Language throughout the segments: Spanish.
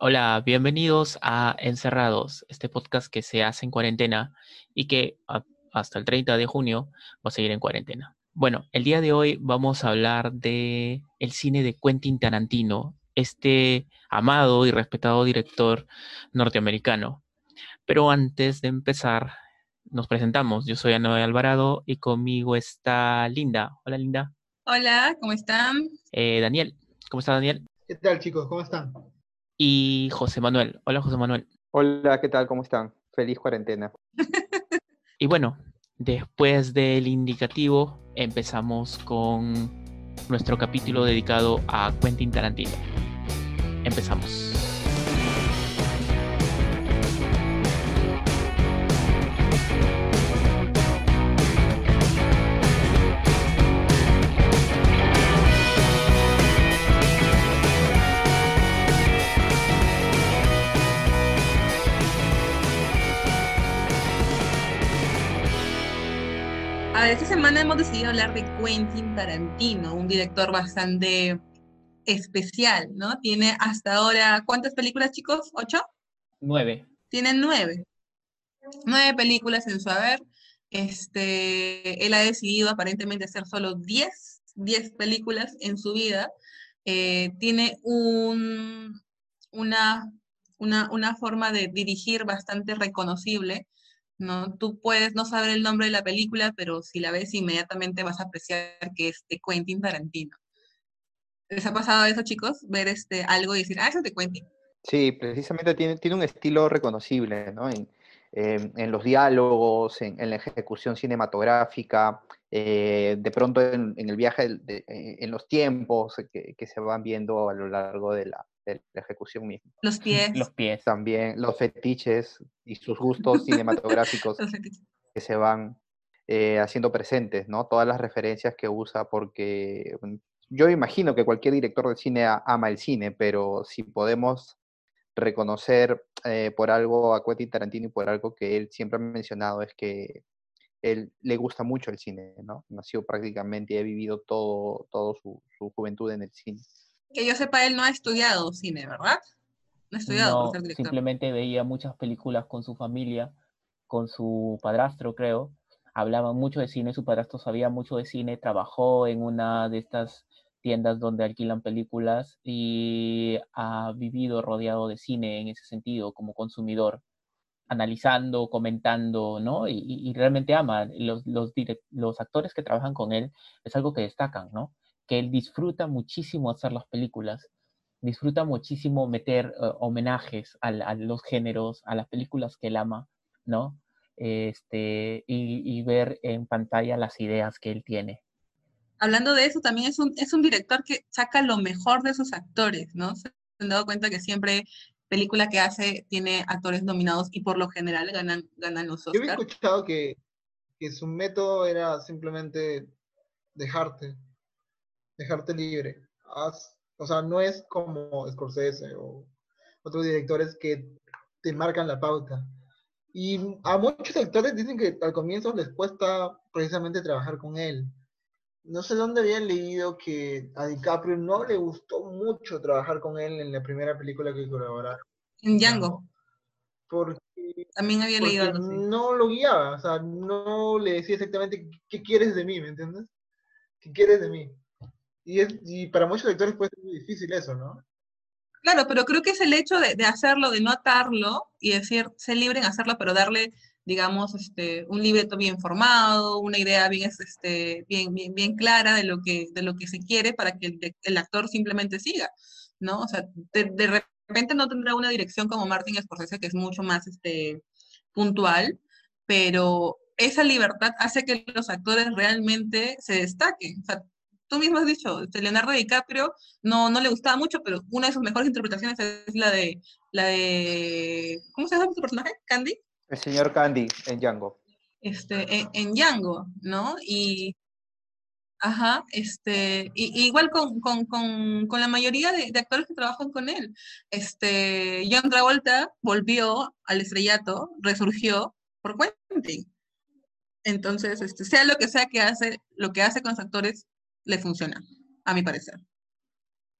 Hola, bienvenidos a Encerrados, este podcast que se hace en cuarentena y que hasta el 30 de junio va a seguir en cuarentena. Bueno, el día de hoy vamos a hablar de el cine de Quentin Tarantino, este amado y respetado director norteamericano. Pero antes de empezar, nos presentamos. Yo soy Anoe Alvarado y conmigo está Linda. Hola, Linda. Hola, ¿cómo están? Eh, Daniel. ¿Cómo está Daniel? ¿Qué tal, chicos? ¿Cómo están? Y José Manuel. Hola, José Manuel. Hola, ¿qué tal? ¿Cómo están? Feliz cuarentena. y bueno, después del indicativo, empezamos con nuestro capítulo dedicado a Quentin Tarantino. Empezamos. Hemos decidido hablar de Quentin Tarantino, un director bastante especial, ¿no? Tiene hasta ahora, ¿cuántas películas, chicos? ¿Ocho? Nueve. Tiene nueve. Nueve películas en su haber. Este, él ha decidido aparentemente hacer solo diez, diez películas en su vida. Eh, tiene un, una, una, una forma de dirigir bastante reconocible ¿no? Tú puedes no saber el nombre de la película, pero si la ves inmediatamente vas a apreciar que es de Quentin Tarantino. ¿Les ha pasado eso, chicos? Ver este, algo y decir, ah, eso es de Quentin. Sí, precisamente tiene, tiene un estilo reconocible, ¿no? En, en los diálogos, en, en, la ejecución cinematográfica, eh, de pronto en, el viaje, eh, en los tiempos que, que, se van viendo a lo largo de la, de la ejecución misma. Los pies. Los pies. También los fetiches y sus gustos cinematográficos que se van eh, haciendo presentes, ¿no? Todas las referencias que usa, porque mm, yo imagino que cualquier director de cine ama el cine, pero si podemos reconocer eh, por algo a Quentin Tarantino y por algo que él siempre ha mencionado es que él le gusta mucho el cine, ¿no? Nació prácticamente y ha vivido todo, todo su, su juventud en el cine que yo sepa, él no ha estudiado cine, ¿verdad? No ha estudiado ser director. Simplemente veía muchas películas con su familia, con su padrastro, creo. Hablaban mucho de cine, su padrastro sabía mucho de cine, trabajó en una de estas tiendas donde alquilan películas y ha vivido rodeado de cine en ese sentido, como consumidor, analizando, comentando, ¿no? Y, y realmente ama. Los, los, los actores que trabajan con él es algo que destacan, ¿no? Que él disfruta muchísimo hacer las películas, disfruta muchísimo meter eh, homenajes a, los géneros, a las películas que él ama, ¿no? Este, y, ver en pantalla las ideas que él tiene. Hablando de eso, también es un, es un director que saca lo mejor de sus actores, ¿no? Se han dado cuenta que siempre película que hace tiene actores nominados y por lo general ganan, ganan los Oscars. Yo había escuchado que, que su método era simplemente dejarte, dejarte libre. o sea, no es como Scorsese o otros directores que te marcan la pauta. Y a muchos actores dicen que al comienzo les cuesta precisamente trabajar con él. No sé dónde habían leído que a DiCaprio no le gustó mucho trabajar con él en la primera película que colaboraron. En Django. Porque, También había leído algo No lo guiaba, o sea, no le decía exactamente qué quieres de mí, ¿me entiendes? ¿Qué quieres de mí? Y, es, y para muchos lectores puede ser muy difícil eso, ¿no? Claro, pero creo que es el hecho de, de hacerlo, de no atarlo y decir, ser libre en hacerlo, pero darle, digamos, este, un libreto bien formado, una idea bien, este, bien, bien, bien clara de lo, que, de lo que se quiere para que el, el actor simplemente siga, ¿no? O sea, de, de, repente no tendrá una dirección como Martin Scorsese, que es mucho más este, puntual, pero esa libertad hace que los actores realmente se destaquen. O sea, tú mismo has dicho, este, Leonardo DiCaprio no, no le gustaba mucho, pero una de sus mejores interpretaciones es la de, la de ¿cómo se llama su personaje? ¿Candy? El señor Candy en Django. Este, en, en Django, ¿no? Y, ajá, este, y, igual con, con, con, con, la mayoría de, de, actores que trabajan con él. Este, John Travolta volvió al estrellato, resurgió por Quentin. Entonces, este, sea lo que sea que hace, lo que hace con los actores le funciona, a mi parecer.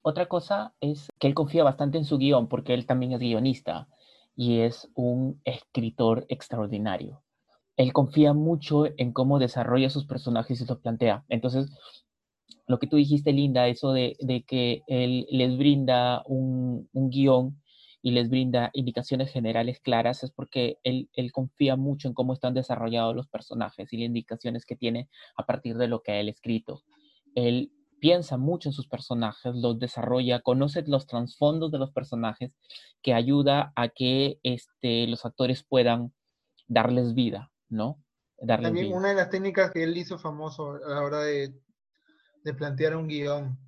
otra cosa es que él confía bastante en su guion porque él también es guionista y es un escritor extraordinario. Él confía mucho en cómo desarrolla sus personajes y los plantea. Entonces, lo que tú dijiste, Linda, eso de, que él les brinda un, un, guion y les brinda indicaciones generales claras, es porque él, él, confía mucho en cómo están desarrollados los personajes y las indicaciones que tiene a partir de lo que él ha escrito. Él piensa mucho en sus personajes, los desarrolla, conoce los trasfondos de los personajes, que ayuda a que este, los actores puedan darles vida, ¿no? También una de las técnicas que él hizo famoso a la hora de, de plantear un guion,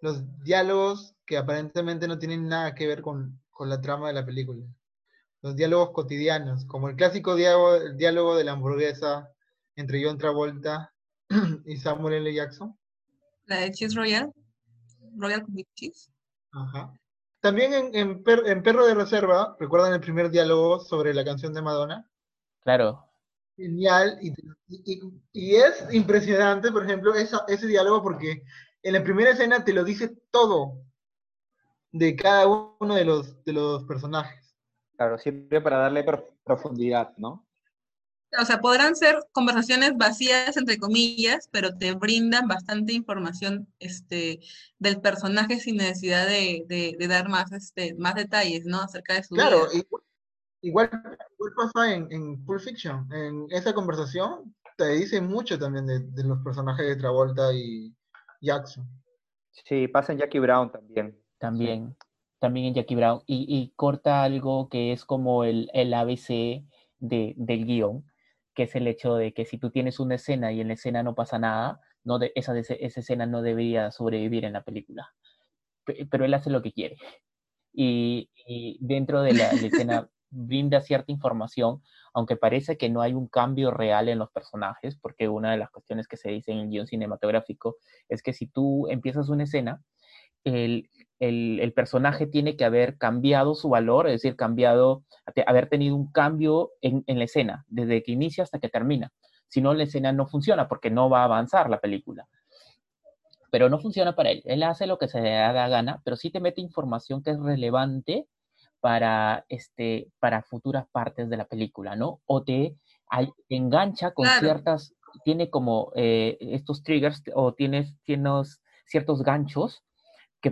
los diálogos que aparentemente no tienen nada que ver con, con la trama de la película. Los diálogos cotidianos, como el clásico diálogo, el diálogo de la hamburguesa entre John Travolta y Samuel L. Jackson la de Cheese Royal. Royal with Cheese. Ajá. También en, en, Perro de Reserva, ¿recuerdan el primer diálogo sobre la canción de Madonna? Claro. Genial. Y, y, es impresionante, por ejemplo, ese diálogo porque en la primera escena te lo dice todo de cada uno de los, de los personajes. Claro, siempre para darle profundidad, ¿no? O sea, podrán ser conversaciones vacías, entre comillas, pero te brindan bastante información este, del personaje sin necesidad de, dar más, este, más detalles, ¿no? Acerca de su claro, vida. Igual, igual pasa en, en Pulp Fiction. En esa conversación te dice mucho también de, los personajes de Travolta y Jackson. Sí, pasa en Jackie Brown también. También, también en Jackie Brown. Y, corta algo que es como el, el ABC de, del guion que es el hecho de que si tú tienes una escena y en la escena no pasa nada, no de, esa, esa escena no debería sobrevivir en la película. Pero él hace lo que quiere. Y, dentro de la, escena brinda cierta información, aunque parece que no hay un cambio real en los personajes, porque una de las cuestiones que se dice en el guion cinematográfico es que si tú empiezas una escena, el, el, personaje tiene que haber cambiado su valor, es decir, cambiado, haber tenido un cambio en, la escena, desde que inicia hasta que termina. Si no, la escena no funciona porque no va a avanzar la película. Pero no funciona para él. Él hace lo que se le da gana, pero sí te mete información que es relevante para, este, para futuras partes de la película, ¿no? O te, engancha con ciertas, tiene como eh, estos triggers o tienes, tienes ciertos ganchos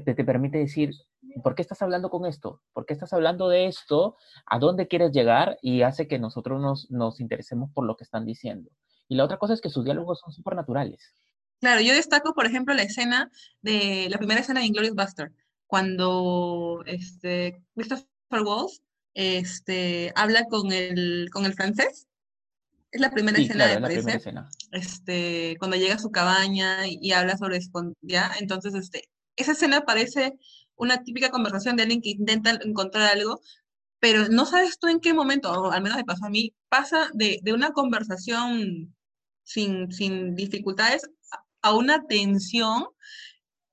que te, permite decir, ¿por qué estás hablando con esto? ¿Por qué estás hablando de esto? ¿A dónde quieres llegar? Y hace que nosotros nos, nos interesemos por lo que están diciendo. Y la otra cosa es que sus diálogos son súper naturales. Claro, yo destaco, por ejemplo, la escena de la primera escena de Inglourious Buster, cuando este, Christopher Waltz este, habla con el, con el francés. Es la primera escena, de la primera escena. Este, cuando llega a su cabaña y, y habla sobre ¿ya? Entonces, este, esa escena parece una típica conversación de alguien que intenta encontrar algo, pero no sabes tú en qué momento, o al menos me pasó a mí, pasa de, una conversación sin, sin dificultades a una tensión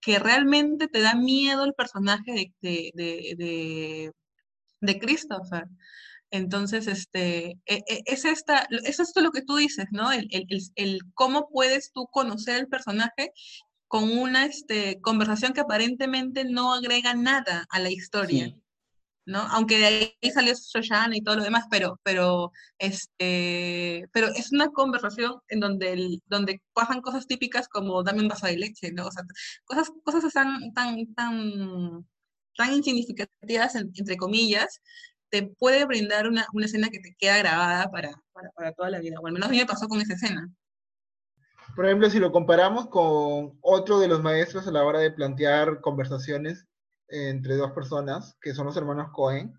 que realmente te da miedo el personaje de, de, de, Christopher. Entonces, este, e, e, es, esta, es esto lo que tú dices, ¿no? El, el, el, cómo puedes tú conocer el personaje con una este, conversación que aparentemente no agrega nada a la historia. ¿no? Aunque de ahí salió Shoshana y todo lo demás, pero, pero, este, pero es una conversación en donde, el, donde pasan cosas típicas como dame un vaso de leche, ¿no? O sea, cosas, cosas tan, tan, tan, tan insignificativas, entre comillas, te puede brindar una, una, escena que te queda grabada para, para, para toda la vida. O al menos a mí me pasó con esa escena. Por ejemplo, si lo comparamos con otro de los maestros a la hora de plantear conversaciones entre dos personas, que son los hermanos Cohen,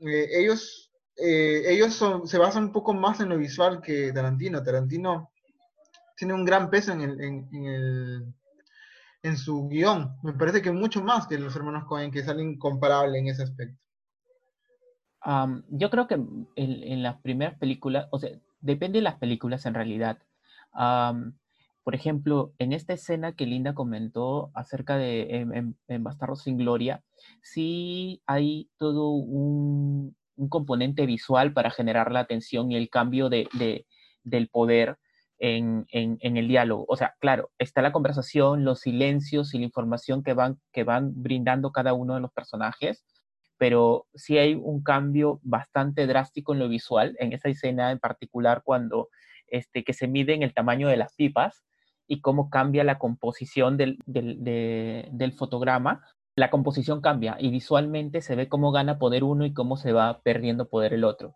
eh, ellos, eh, ellos se basan un poco más en lo visual que Tarantino. Tarantino tiene un gran peso en, el, en, su guion. Me parece que mucho más que los hermanos Cohen, que es algo incomparable en ese aspecto. yo creo que en, las primeras películas, o sea, depende de las películas en realidad por ejemplo, en esta escena que Linda comentó acerca de en, Bastardos sin Gloria, sí hay todo un, componente visual para generar la atención y el cambio de, del poder en, el diálogo. O sea, claro, está la conversación, los silencios y la información que van, que van brindando cada uno de los personajes, pero sí hay un cambio bastante drástico en lo visual, en esa escena en particular cuando este, que se mide en el tamaño de las pipas y cómo cambia la composición del, del fotograma. La composición cambia y visualmente se ve cómo gana poder uno y cómo se va perdiendo poder el otro.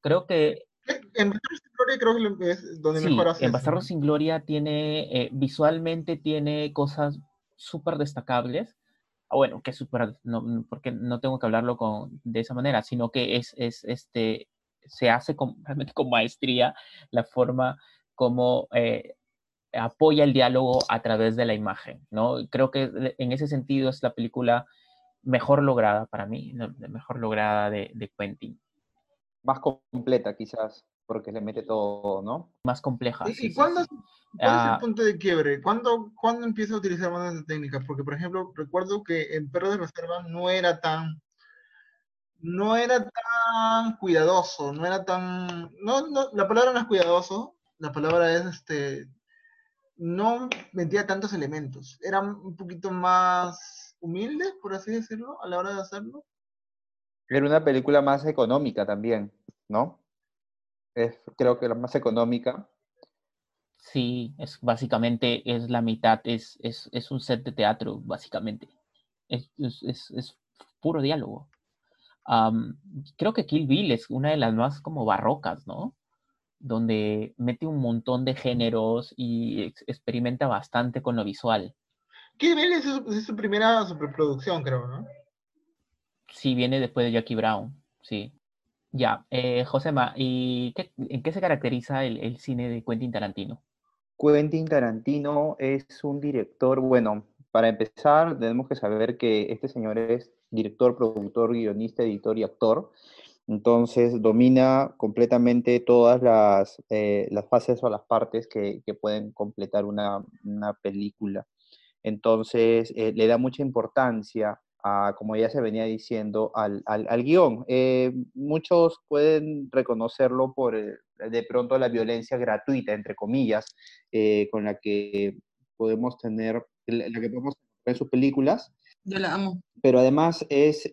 Creo que en Bastardo sin Gloria creo que es donde mejor hace. En sin Gloria tiene, eh, visualmente tiene cosas súper destacables. Ah, bueno, que súper, no, porque no tengo que hablarlo con, de esa manera, sino que es, es este, se hace con, realmente con maestría la forma como eh, apoya el diálogo a través de la imagen, ¿no? Creo que en ese sentido es la película mejor lograda para mí, mejor lograda de, de Quentin más completa quizás, porque le mete todo, ¿no? Más compleja. ¿Y, cuándo, cuál es el ah. punto de quiebre? ¿Cuándo, ¿Cuándo, empieza a utilizar más técnicas? Porque, por ejemplo, recuerdo que en Perro de Reserva no era tan no era tan cuidadoso, no era tan, no, no, la palabra no es cuidadoso, la palabra es, este, no metía tantos elementos, era un poquito más humilde, por así decirlo, a la hora de hacerlo. Era una película más económica también, ¿no? Es, creo que la más económica. Sí, es básicamente es la mitad, es, es, un set de teatro, básicamente. Es, es puro diálogo. Creo que Kill Bill es una de las más como barrocas, ¿no? Donde mete un montón de géneros y experimenta bastante con lo visual. Kill Bill es su, es su primera superproducción, creo, ¿no? Sí, viene después de Jackie Brown, sí. Ya, eh, Josema, ¿y en qué se caracteriza el, cine de Quentin Tarantino? Quentin Tarantino es un director, bueno, para empezar, tenemos que saber que este señor es director, productor, guionista, editor y actor. Entonces, domina completamente todas las, eh, las fases o las partes que, pueden completar una, película. Entonces, eh, le da mucha importancia como ya se venía diciendo, al, al, guion. Eh, muchos pueden reconocerlo por de pronto la violencia gratuita, entre comillas, con la que podemos tener, la que podemos ver en sus películas. Yo la amo. Pero además es,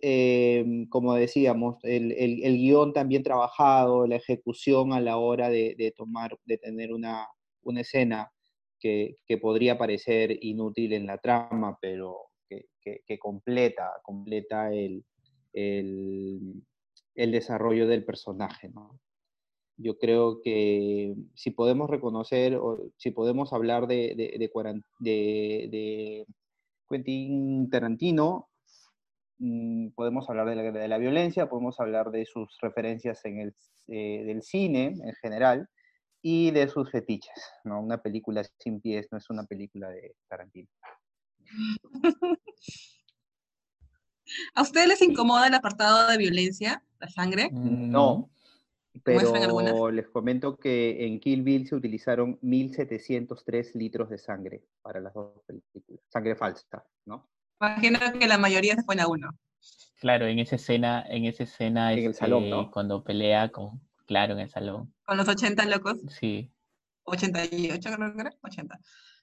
como decíamos, el, el, el, guion también trabajado, la ejecución a la hora de, de tomar, de tener una, una escena que, que podría parecer inútil en la trama, pero que, completa, completa el, el, desarrollo del personaje. Yo creo que si podemos reconocer o si podemos hablar de, de, Quentin Tarantino, mm, podemos hablar de la, violencia, podemos hablar de sus referencias en el, eh, del cine en general y de sus fetiches. ¿no? Una película sin pies no es una película de Tarantino. ¿A ustedes les incomoda el apartado de violencia, la sangre? Mm, no, pero les comento que en Kill Bill se utilizaron 1.703 litros de sangre para las dos películas. Sangre falsa, ¿no? Imagino que la mayoría se fue a uno. Claro, en esa escena, en esa escena, en el salón, este, cuando pelea con, claro, en el salón. Con los 80 locos. Sí. 88 creo que era, 80.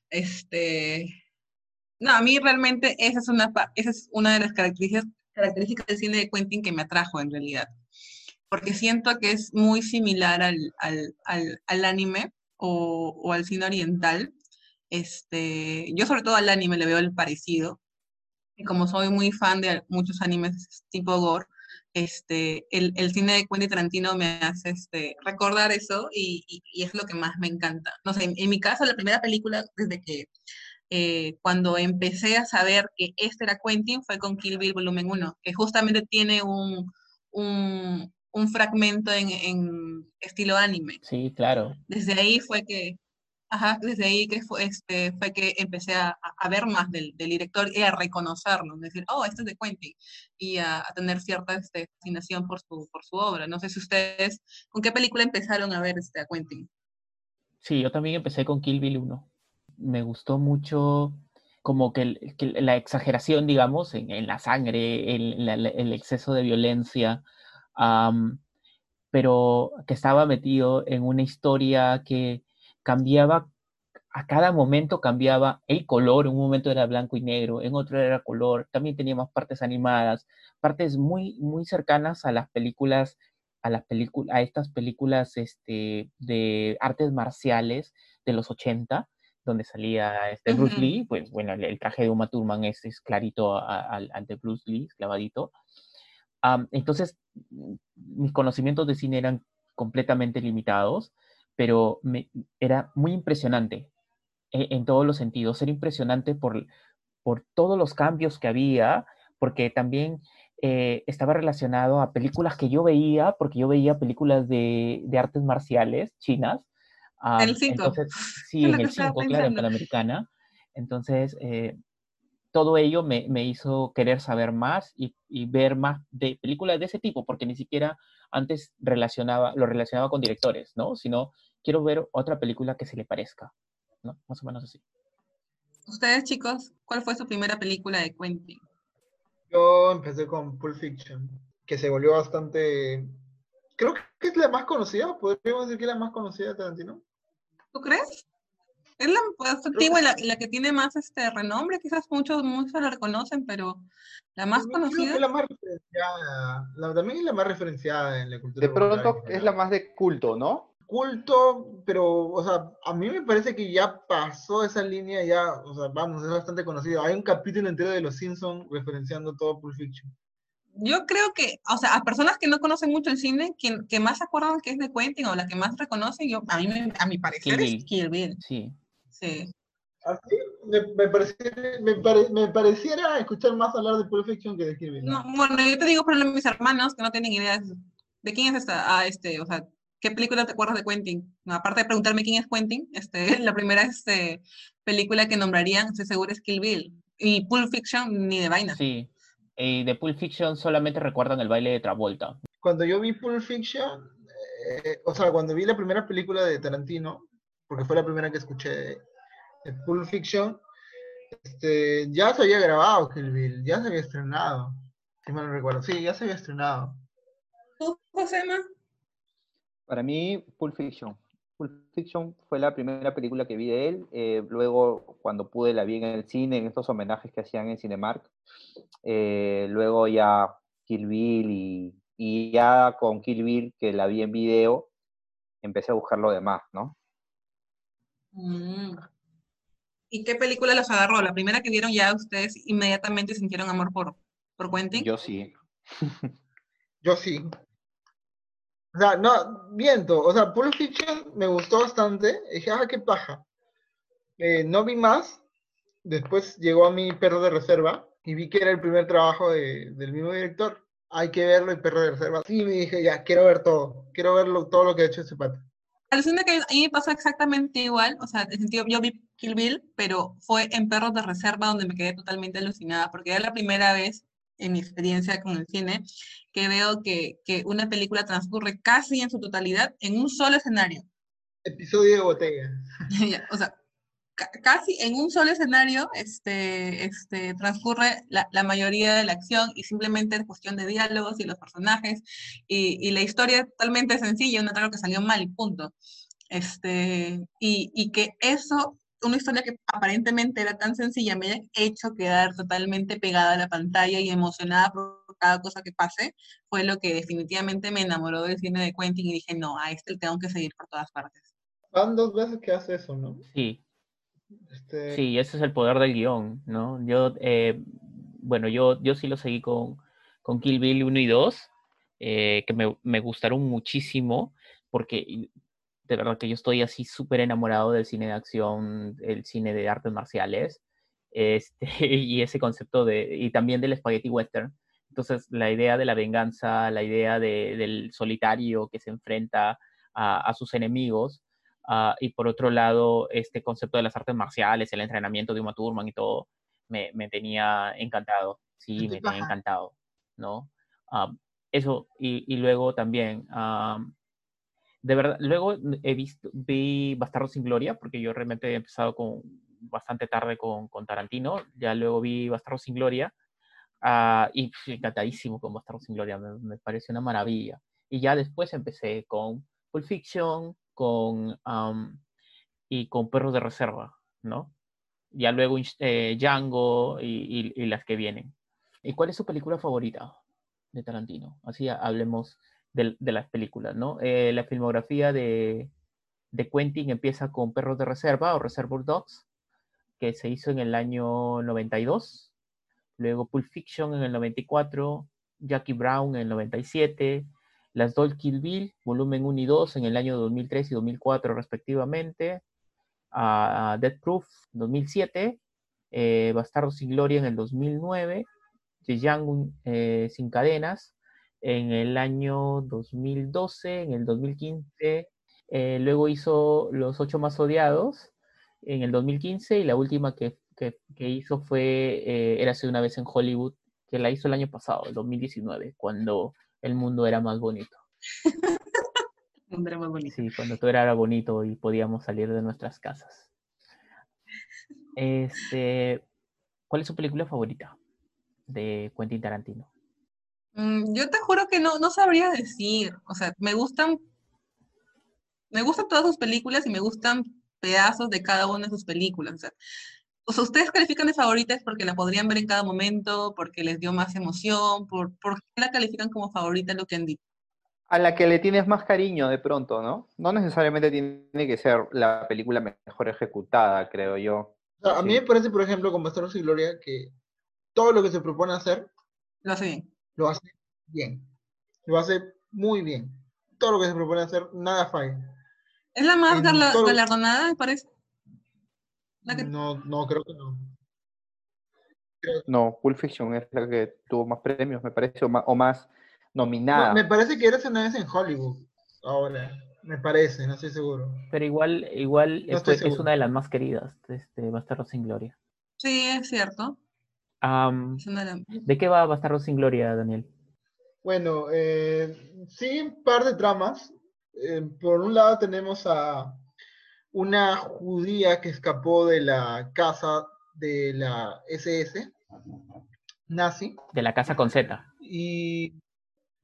Este, no, a mí realmente esa es una, esa es una de las características, características del cine de Quentin que me atrajo en realidad. Porque siento que es muy similar al, al, al, anime o, o, al cine oriental. Este, yo sobre todo al anime le veo el parecido. Y como soy muy fan de muchos animes tipo gore, este, el, el, cine de Quentin Tarantino me hace este, recordar eso y, y, es lo que más me encanta. No sé, en, en, mi caso, la primera película, desde que eh, cuando empecé a saber que este era Quentin fue con Kill Bill Volumen 1, que justamente tiene un, un, un fragmento en, en, estilo anime. Sí, claro. Desde ahí fue que, ajá, desde ahí que fue, este, fue que empecé a, a ver más del, del, director y a reconocerlo, decir, oh, este es de Quentin, y a, a tener cierta este, fascinación por su, por su obra. No sé si ustedes, ¿con qué película empezaron a ver este, a Quentin? Sí, yo también empecé con Kill Bill 1 me gustó mucho como que, la exageración, digamos, en, la sangre, el, exceso de violencia, pero que estaba metido en una historia que cambiaba, a cada momento cambiaba el color, en un momento era blanco y negro, en otro era color, también teníamos partes animadas, partes muy, muy cercanas a las películas, a las a estas películas este, de artes marciales de los 80, donde salía este Bruce Lee, pues bueno, el, traje de Uma Thurman es, es clarito al de Bruce Lee, clavadito. Entonces, mis conocimientos de cine eran completamente limitados, pero me, era muy impresionante e, en, todos los sentidos. Era impresionante por, por todos los cambios que había, porque también eh, estaba relacionado a películas que yo veía, porque yo veía películas de, de artes marciales chinas. en el 5. Sí, en el 5, claro, en Panamericana. Entonces, eh, todo ello me, me, hizo querer saber más y, y, ver más de películas de ese tipo, porque ni siquiera antes relacionaba, lo relacionaba con directores, ¿no? Sino quiero ver otra película que se le parezca, ¿no? Más o menos así. Ustedes, chicos, ¿cuál fue su primera película de Quentin? Yo empecé con Pulp Fiction, que se volvió bastante... Creo que es la más conocida, podríamos decir que es la más conocida de Tarantino. ¿Tú crees? Es la más antigua, la, la, que tiene más este renombre, quizás muchos, muchos la reconocen, pero la más conocida. es la más referenciada, también es la más referenciada en la cultura. De pronto es la más de culto, ¿no? Culto, pero, o sea, a mí me parece que ya pasó esa línea, ya, o sea, vamos, es bastante conocido. Hay un capítulo entero de Los Simpsons referenciando todo Pulp Fiction. Yo creo que, o sea, a personas que no conocen mucho el cine, que, que más se acuerdan que es de Quentin o la que más reconocen, yo, a mí, a mi parecer, es Kill Bill. Sí. Sí. Así me, me, pareciera, me, pareciera escuchar más hablar de Pulp Fiction que de Kill No, bueno, yo te digo por mis hermanos que no tienen idea de quién es esta, ah, este, o sea, ¿qué película te acuerdas de Quentin? aparte de preguntarme quién es Quentin, este, la primera este, película que nombrarían, estoy seguro, es Kill Bill. Y Pulp Fiction ni de vaina. Sí, y de Pulp Fiction solamente recuerdan el baile de Travolta. Cuando yo vi Pulp Fiction, eh, o sea, cuando vi la primera película de Tarantino, porque fue la primera que escuché de, Pulp Fiction, este, ya se había grabado Kill Bill, ya se había estrenado, si mal no recuerdo. Sí, ya se había estrenado. ¿Tú, Josema? Para mí, Pulp Fiction. Pulp Fiction fue la primera película que vi de él. Eh, luego, cuando pude, la vi en el cine, en estos homenajes que hacían en Cinemark. Eh, luego ya Kill Bill y, y, ya con Kill Bill, que la vi en video, empecé a buscar lo demás, ¿no? Mm. ¿Y qué película los agarró? ¿La primera que vieron ya ustedes inmediatamente sintieron amor por, por Quentin? Yo sí. Yo sí. O sea, no, viento. O sea, Pulp Fiction me gustó bastante. dije, ah, qué paja. Eh, no vi más. Después llegó a mi Perro de Reserva y vi que era el primer trabajo de, del mismo director. Hay que verlo y Perro de Reserva. Sí, me dije, ya, quiero ver todo. Quiero ver todo lo que ha hecho ese pato. Alucina que a mí me pasó exactamente igual, o sea, en sentido, yo vi Kill Bill, pero fue en Perros de Reserva donde me quedé totalmente alucinada, porque era la primera vez en mi experiencia con el cine que veo que, que una película transcurre casi en su totalidad en un solo escenario. Episodio de botella. o sea, casi en un solo escenario este, este, transcurre la, la, mayoría de la acción y simplemente es cuestión de diálogos y los personajes y, y la historia es totalmente sencilla, un algo que salió mal y punto. Este, y, y, que eso, una historia que aparentemente era tan sencilla, me haya hecho quedar totalmente pegada a la pantalla y emocionada por cada cosa que pase, fue lo que definitivamente me enamoró del cine de Quentin y dije, no, a este tengo que seguir por todas partes. Van dos veces que hace eso, ¿no? Sí, este... Sí, ese es el poder del guion, ¿no? Yo, eh, bueno, yo, yo sí lo seguí con, con Kill Bill 1 y 2, eh, que me, me, gustaron muchísimo, porque de verdad que yo estoy así súper enamorado del cine de acción, el cine de artes marciales, este, y ese concepto de, y también del spaghetti western. Entonces, la idea de la venganza, la idea de, del solitario que se enfrenta a sus enemigos, Ah, y por otro lado, este concepto de las artes marciales, el entrenamiento de Uma Thurman y todo, me, me tenía encantado. Sí, me tenía encantado, ¿no? Ah, eso, y, y, luego también, ah, de verdad, luego he visto, vi Bastardo sin Gloria, porque yo realmente he empezado con, bastante tarde con, con Tarantino, ya luego vi Bastardo sin Gloria, y encantadísimo con Bastardo sin Gloria, me, me parece una maravilla. Y ya después empecé con Pulp Fiction, con y con Perros de Reserva, ¿no? Ya luego eh, Django y, las que vienen. ¿Y cuál es su película favorita de Tarantino? Así hablemos de, las películas, ¿no? Eh, la filmografía de, de Quentin empieza con Perros de Reserva o Reservoir Dogs, que se hizo en el año 92. Luego Pulp Fiction en el 94, Jackie Brown en el 97, Las Doll Kill Bill, volumen 1 y 2 en el año 2003 y 2004 respectivamente, a Death Proof 2007, eh, Bastardo sin Gloria en el 2009, The Young Sin Cadenas en el año 2012, en el 2015, eh, luego hizo Los Ocho Más Odiados en el 2015 y la última que, hizo fue eh, Érase una vez en Hollywood, que la hizo el año pasado, el 2019, cuando el mundo era más bonito. era más bonito. Sí, cuando todo era bonito y podíamos salir de nuestras casas. Este, ¿Cuál es su película favorita de Quentin Tarantino? Mm, yo te juro que no, no sabría decir. O sea, me gustan me gustan todas sus películas y me gustan pedazos de cada una de sus películas. O sea, ustedes califican de favoritas porque la podrían ver en cada momento, porque les dio más emoción, por, ¿por qué la califican como favorita lo que han dicho? A la que le tienes más cariño de pronto, ¿no? No necesariamente tiene que ser la película mejor ejecutada, creo yo. a mí me parece, por ejemplo, con Bastardos y Gloria, que todo lo que se propone hacer... Lo hace bien. Lo hace bien. Lo hace muy bien. Todo lo que se propone hacer, nada falla. ¿Es la más galardonada, me parece? No, no, creo que no. No, Pulp Fiction es la que tuvo más premios, me parece, o más, nominada. me parece que eres una vez en Hollywood, ahora, me parece, no estoy seguro. Pero igual, igual es, una de las más queridas, este, Bastardo sin Gloria. Sí, es cierto. de... qué va Bastardo sin Gloria, Daniel? Bueno, eh, sí, un par de tramas. Eh, por un lado tenemos a una judía que escapó de la casa de la SS nazi. De la casa con Z. Y.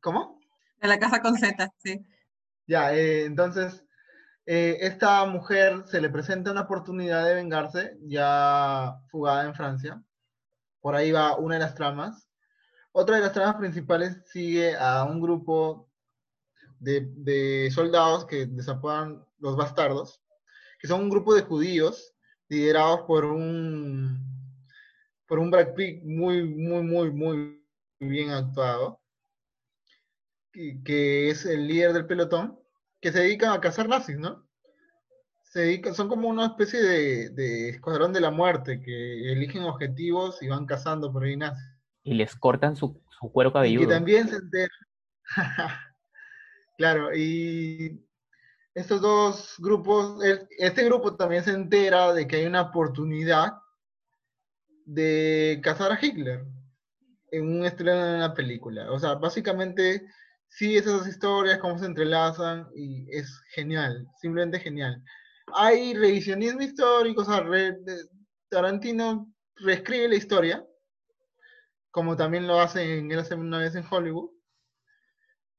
¿Cómo? De la casa con Z, sí. Ya, eh, entonces, eh, esta mujer se le presenta una oportunidad de vengarse, ya fugada en Francia. Por ahí va una de las tramas. Otra de las tramas principales sigue a un grupo de, soldados que desapodan los bastardos, que son un grupo de judíos liderados por un, por un Brad Pitt muy, muy, muy, muy bien actuado, que, es el líder del pelotón, que se dedican a cazar nazis, ¿no? Se dedican, son como una especie de, de escuadrón de la muerte que eligen objetivos y van cazando por ahí nazis. Y les cortan su, su cuero cabelludo. Y que también se entera. Claro, y estos dos grupos, este grupo también se entera de que hay una oportunidad de cazar a Hitler en un estreno de una película. O sea, básicamente sí esas historias, cómo se entrelazan y es genial, simplemente genial. Hay revisionismo histórico, o sea, Tarantino reescribe la historia, como también lo hace en una vez en Hollywood,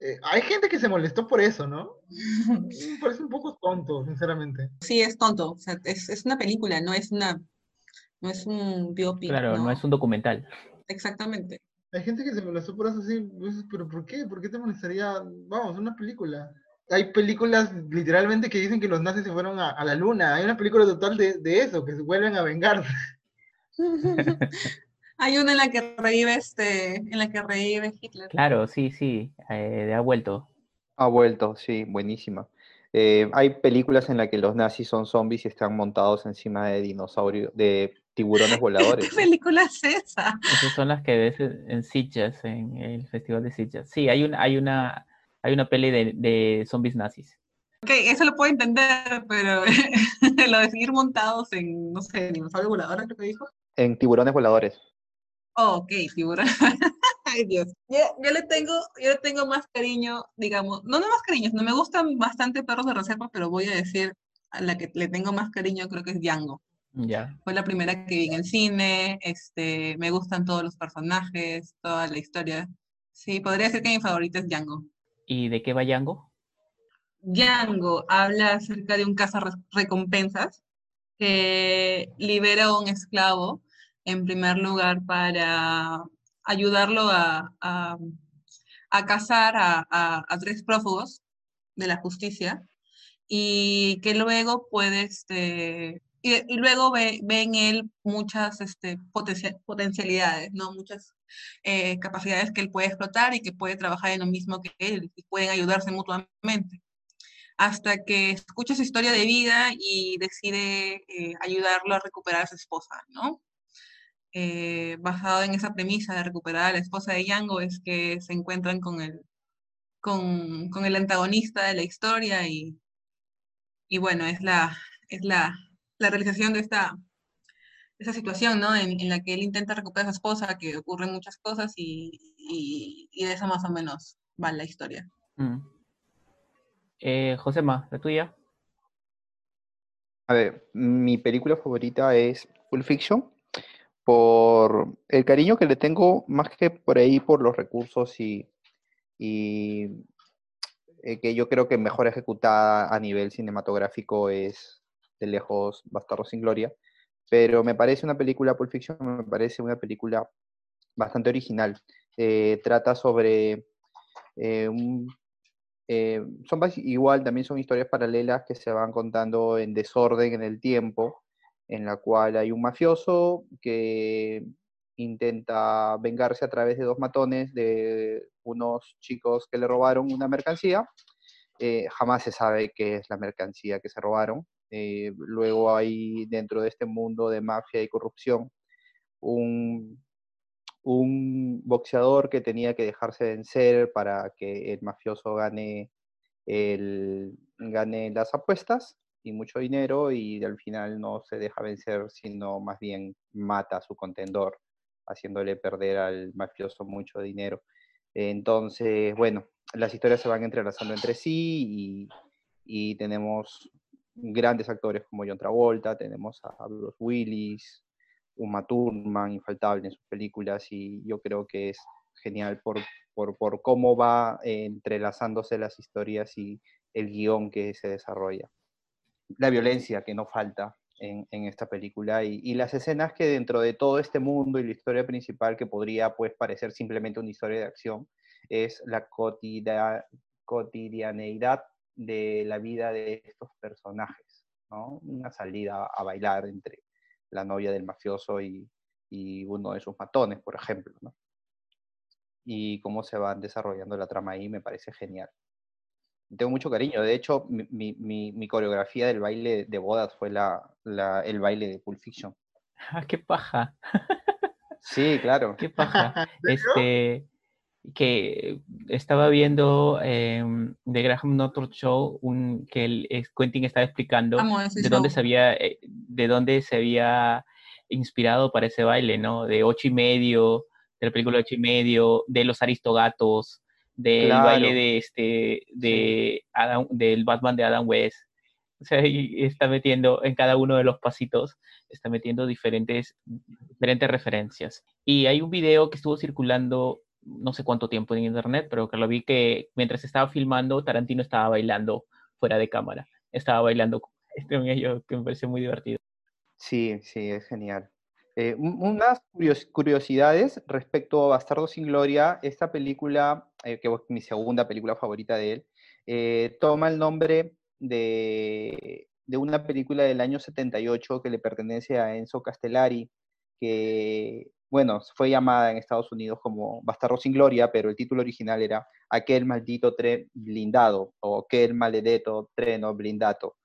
eh, hay gente que se molestó por eso, ¿no? Me parece un poco tonto, sinceramente. Sí, es tonto. O sea, es, una película, no es una, no es un biopic. Claro, no, es un documental. Exactamente. Hay gente que se molestó por eso, sí, pues, pero ¿por qué? ¿Por qué te molestaría? Vamos, una película. Hay películas literalmente que dicen que los nazis se fueron a, la luna. Hay una película total de, de eso, que se vuelven a vengar. Hay una en la que revive este, en la que revive Hitler. Claro, sí, sí, eh, ha vuelto. Ha vuelto, sí, buenísima. Eh, hay películas en las que los nazis son zombies y están montados encima de dinosaurios, de tiburones voladores. ¿Qué película es esa? Esas son las que ves en Sitges, en el Festival de Sitges. Sí, hay una, hay una, hay una peli de, de zombies nazis. Ok, eso lo puedo entender, pero lo de seguir montados en, no sé, dinosaurios voladores, lo que dijo. En tiburones voladores. Oh, ok, figura. Ay, Dios. Yo, le tengo, yo le tengo más cariño, digamos, no, no más cariño, no me gustan bastante perros de reserva, pero voy a decir a la que le tengo más cariño creo que es Django. Ya. Fue la primera que vi en el cine, este, me gustan todos los personajes, toda la historia. Sí, podría decir que mi favorita es Django. ¿Y de qué va Django? Django habla acerca de un recompensas que libera a un esclavo, en primer lugar, para ayudarlo a, a, a cazar a, tres prófugos de la justicia y que luego puede, este, y, luego ve, en él muchas este, potencialidades, ¿no? muchas eh, capacidades que él puede explotar y que puede trabajar en lo mismo que él y pueden ayudarse mutuamente. Hasta que escucha su historia de vida y decide eh, ayudarlo a recuperar a su esposa, ¿no? Eh, basado en esa premisa de recuperar a la esposa de Yango, es que se encuentran con el, con, con el antagonista de la historia y, y bueno, es la, es la, la realización de esta, esa situación, ¿no? En, en, la que él intenta recuperar a su esposa, que ocurren muchas cosas y, y, de eso más o menos va la historia. Mm. Eh, Josema, ¿la tuya? A ver, mi película favorita es Full Fiction por el cariño que le tengo, más que por ahí por los recursos y, y eh, que yo creo que mejor ejecutada a nivel cinematográfico es de lejos Bastardo sin Gloria, pero me parece una película, Pulp Fiction, me parece una película bastante original. Eh, trata sobre eh, un... son igual, también son historias paralelas que se van contando en desorden en el tiempo, en la cual hay un mafioso que intenta vengarse a través de dos matones de unos chicos que le robaron una mercancía. Eh, jamás se sabe qué es la mercancía que se robaron. Eh, luego hay dentro de este mundo de mafia y corrupción un, un boxeador que tenía que dejarse vencer para que el mafioso gane, el, gane las apuestas y mucho dinero y al final no se deja vencer, sino más bien mata a su contendor, haciéndole perder al mafioso mucho dinero. Entonces, bueno, las historias se van entrelazando entre sí y, y tenemos grandes actores como John Travolta, tenemos a Bruce Willis, Uma Thurman, infaltable en sus películas y yo creo que es genial por, por, por cómo va entrelazándose las historias y el guion que se desarrolla la violencia que no falta en, esta película y, las escenas que dentro de todo este mundo y la historia principal que podría pues parecer simplemente una historia de acción es la cotidianeidad de la vida de estos personajes, ¿no? Una salida a bailar entre la novia del mafioso y, y uno de sus matones, por ejemplo, ¿no? Y cómo se van desarrollando la trama ahí me parece genial tengo mucho cariño. De hecho, mi, mi, mi coreografía del baile de bodas fue la, la, el baile de Pulp Fiction. Ah, qué paja. Sí, claro. Qué paja. Este, que estaba viendo eh, The Graham Norton Show, un, que el, Quentin estaba explicando de dónde, se había, eh, de dónde se había inspirado para ese baile, ¿no? De ocho y medio, de la película ocho y medio, de los Aristogatos, del baile de este de del Batman de Adam West. O sea, y está metiendo en cada uno de los pasitos, está metiendo diferentes, diferentes referencias. Y hay un video que estuvo circulando no sé cuánto tiempo en internet, pero que lo vi que mientras estaba filmando, Tarantino estaba bailando fuera de cámara. Estaba bailando este ello que me parece muy divertido. Sí, sí, es genial. Eh, unas curiosidades respecto a Bastardo sin Gloria, esta película, eh, que es mi segunda película favorita de él, eh, toma el nombre de, una película del año 78 que le pertenece a Enzo Castellari, que, bueno, fue llamada en Estados Unidos como Bastardo sin Gloria, pero el título original era Aquel maldito tren blindado o Aquel maledetto treno blindato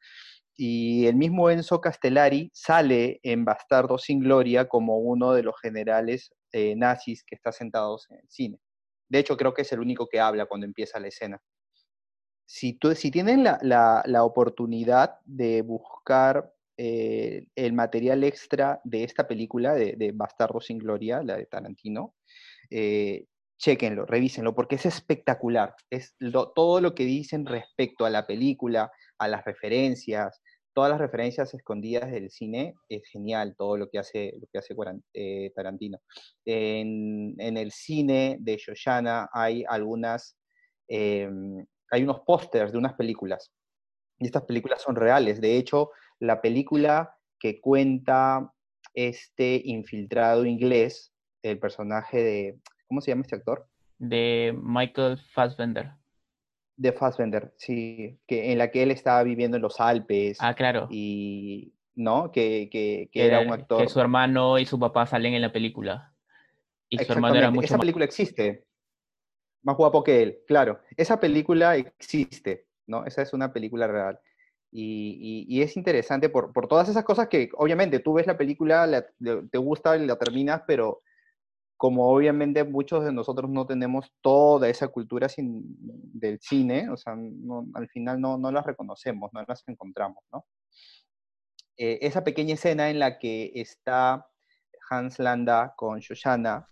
y el mismo Enzo Castellari sale en Bastardo sin Gloria como uno de los generales eh, nazis que está sentados en el cine. De hecho, creo que es el único que habla cuando empieza la escena. Si, si tienen la, oportunidad de buscar eh, el material extra de esta película, de, Bastardo sin Gloria, la de Tarantino, eh, chequenlo, revísenlo, porque es espectacular. Es todo lo que dicen respecto a la película, a las referencias, todas las referencias escondidas del cine, es genial todo lo que hace, lo que hace eh, Tarantino. En, el cine de Shoshana hay algunas, em, hay unos pósters de unas películas. Y estas películas son reales. De hecho, la película que cuenta este infiltrado inglés, el personaje de, ¿cómo se llama este actor? De Michael Fassbender. De Fassbender, sí, que en la que él estaba viviendo en los Alpes. Ah, claro. Y, ¿no? Que, que, que era, un actor. Que su hermano y su papá salen en la película. Y su hermano era mucho Esa película existe. Más guapo que él, claro. Esa película existe, ¿no? Esa es una película real. Y, es interesante por, todas esas cosas que, obviamente, tú ves la película, te gusta y la terminas, pero como obviamente muchos de nosotros no tenemos toda esa cultura del cine, o sea, al final no, no las reconocemos, no las encontramos, ¿no? Eh, esa pequeña escena en la que está Hans Landa con Shoshana,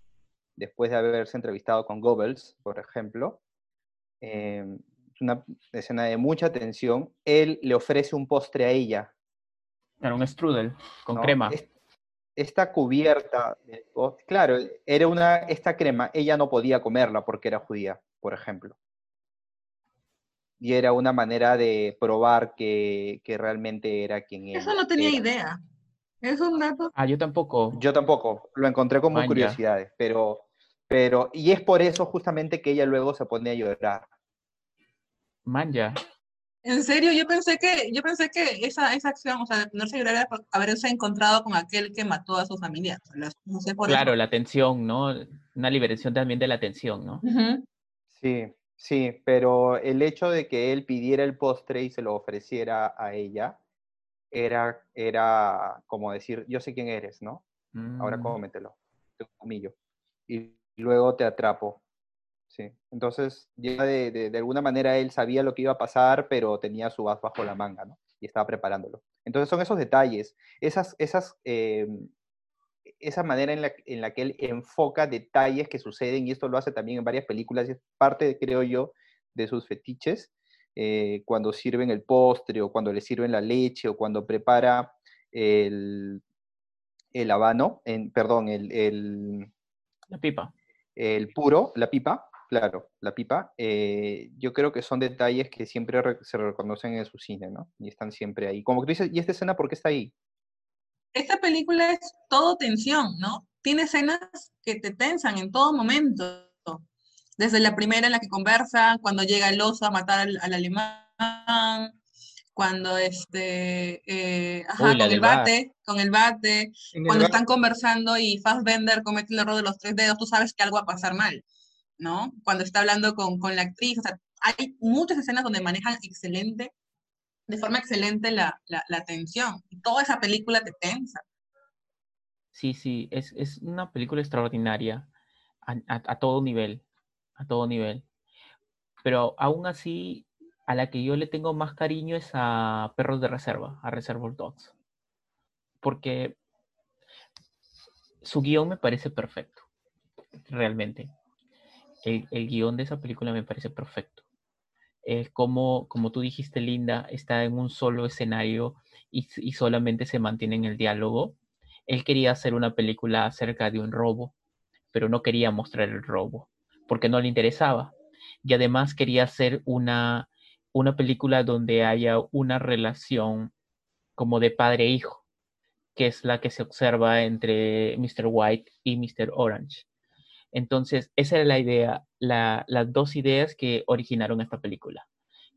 después de haberse entrevistado con Goebbels, por ejemplo, eh, una escena de mucha tensión, él le ofrece un postre a ella. Un strudel con crema. Esta cubierta, claro, era una, esta crema, ella no podía comerla porque era judía, por ejemplo. Y era una manera de probar que, realmente era quien era. Eso no tenía idea. Es un dato. Ah, yo tampoco. Yo tampoco. Lo encontré como curiosidades, pero, pero, y es por eso justamente que ella luego se pone a llorar Manja. En serio, yo pensé que, yo pensé que esa, esa acción, o sea, de ponerse era haberse encontrado con aquel que mató a su familia. claro, la tensión, ¿no? Una liberación también de la tensión, ¿no? Sí, sí, pero el hecho de que él pidiera el postre y se lo ofreciera a ella, era, era como decir, yo sé quién eres, ¿no? Ahora mm. cómetelo, te humillo. Y luego te atrapo. Sí, entonces ya de, de, alguna manera él sabía lo que iba a pasar, pero tenía su as bajo la manga, ¿no? Y estaba preparándolo. Entonces son esos detalles, esas, esas, eh, esa manera en la, en la, que él enfoca detalles que suceden, y esto lo hace también en varias películas, y es parte, creo yo, de sus fetiches, eh, cuando sirven el postre, o cuando le sirven la leche, o cuando prepara el, el habano, en, perdón, el, el... La pipa. El puro, la pipa, Claro, la pipa. Eh, yo creo que son detalles que siempre se reconocen en su cine, ¿no? Y están siempre ahí. Como que tú dices, ¿y esta escena por qué está ahí? Esta película es todo tensión, ¿no? Tiene escenas que te tensan en todo momento. Desde la primera en la que conversa, cuando llega el oso a matar al, alemán, cuando este, eh, ajá, con el bate, con el bate, cuando están conversando y Fassbender comete el error de los tres dedos, tú sabes que algo va a pasar mal. ¿No? Cuando está hablando con, la actriz, o sea, hay muchas escenas donde manejan excelente, de forma excelente la, la, tensión. Y toda esa película te tensa. Sí, sí, es, una película extraordinaria a, todo nivel, a todo nivel. Pero aún así, a la que yo le tengo más cariño es a Perros de Reserva, a Reservoir Dogs. Porque su guion me parece perfecto, realmente el, el guion de esa película me parece perfecto. Es como, como tú dijiste, Linda, está en un solo escenario y, solamente se mantiene en el diálogo. Él quería hacer una película acerca de un robo, pero no quería mostrar el robo, porque no le interesaba. Y además quería hacer una, una película donde haya una relación como de padre e que es la que se observa entre Mr. White y Mr. Orange. Entonces, esa era la idea, las dos ideas que originaron esta película.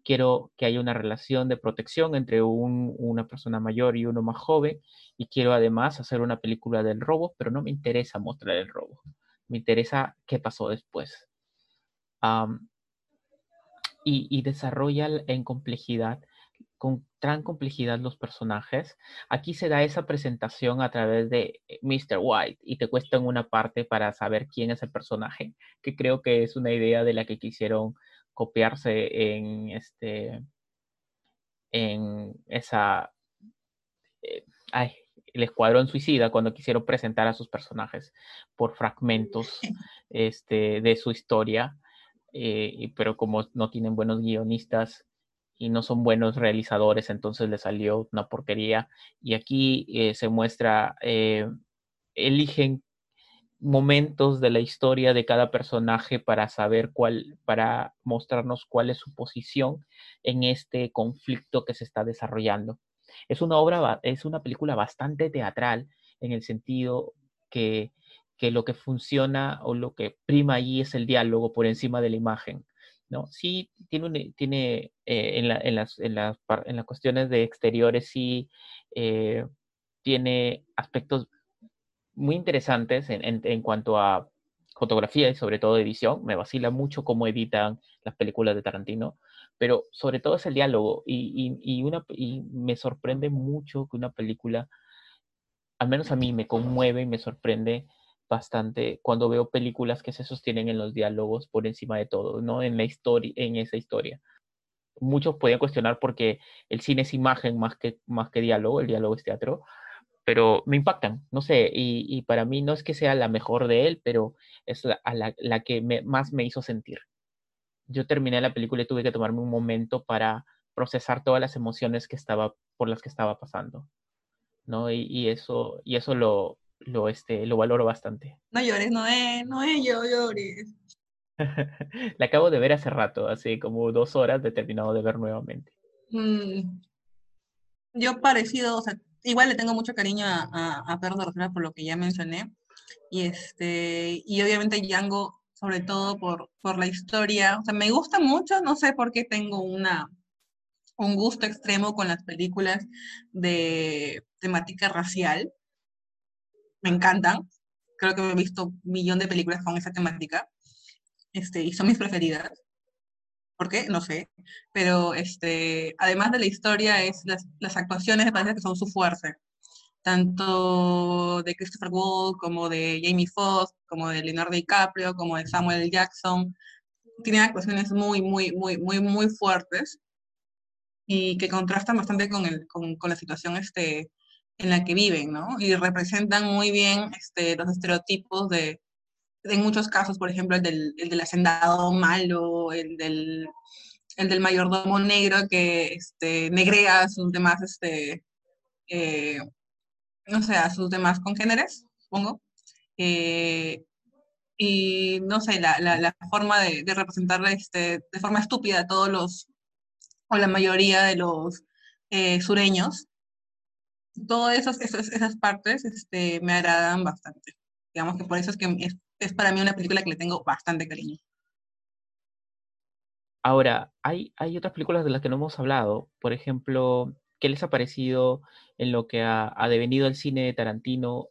Quiero que haya una relación de protección entre una persona mayor y uno más joven y quiero además hacer una película del robo, pero no me interesa mostrar el robo, me interesa qué pasó después. y, y, desarrolla en complejidad con gran complejidad los personajes. Aquí se da esa presentación a través de eh, Mr. White y te cuesta en una parte para saber quién es el personaje, que creo que es una idea de la que quisieron copiarse en este en esa eh, el escuadrón suicida cuando quisieron presentar a sus personajes por fragmentos este, de su historia eh, pero como no tienen buenos guionistas y no son buenos realizadores, entonces le salió una porquería. Y aquí eh, se muestra, eh, eligen momentos de la historia de cada personaje para saber cuál, para mostrarnos cuál es su posición en este conflicto que se está desarrollando. Es una obra, es una película bastante teatral en el sentido que, que lo que funciona o lo que prima allí es el diálogo por encima de la imagen. ¿No? Sí, tiene, tiene eh, en, las, en, las, en, las, cuestiones de exteriores, sí eh, tiene aspectos muy interesantes en, cuanto a fotografía y sobre todo edición. Me vacila mucho cómo editan las películas de Tarantino, pero sobre todo es el diálogo y, y, una, y me sorprende mucho que una película, al menos a mí, me conmueve y me sorprende bastante cuando veo películas que se sostienen en los diálogos por encima de todo, ¿no? En la historia, en esa historia. Muchos podían cuestionar porque el cine es imagen más que, más que diálogo, el diálogo es teatro, pero me impactan, no sé, y, para mí no es que sea la mejor de él, pero es la, la, que más me hizo sentir. Yo terminé la película y tuve que tomarme un momento para procesar todas las emociones que estaba, por las que estaba pasando, ¿no? Y, y eso, y eso lo, lo, este, lo valoro bastante. No llores, no es, no es yo llores. La acabo de ver hace rato, hace como dos horas de terminado de ver nuevamente. Mm, yo parecido, o sea, igual le tengo mucho cariño a, a, a Perro de por lo que ya mencioné. Y, este, y obviamente Django, sobre todo por, por la historia. O sea, me gusta mucho, no sé por qué tengo una, un gusto extremo con las películas de temática racial me encantan. Creo que he visto un millón de películas con esa temática. Este, y son mis preferidas. ¿Por qué? No sé. Pero este, además de la historia, es las, las actuaciones me parece que son su fuerza. Tanto de Christopher Wall, como de Jamie Foxx, como de Leonardo DiCaprio, como de Samuel Jackson. Tienen actuaciones muy, muy, muy, muy, muy fuertes y que contrastan bastante con, el, con, con la situación este, en la que viven, ¿no? Y representan muy bien este, los estereotipos de, en muchos casos, por ejemplo, el del, el del hacendado malo, el del, el del mayordomo negro que este, negrea a sus demás, este, eh, no sé, a sus demás congéneres, supongo. Eh, y no sé, la, la, la forma de, de representar este, de forma estúpida a todos los, o la mayoría de los eh, sureños, todas esas, esas, partes este, me agradan bastante. Digamos que por eso es que es, para mí una película que le tengo bastante cariño. Ahora, hay, hay otras películas de las que no hemos hablado. Por ejemplo, ¿qué les ha parecido en lo que ha, ha devenido el cine de Tarantino?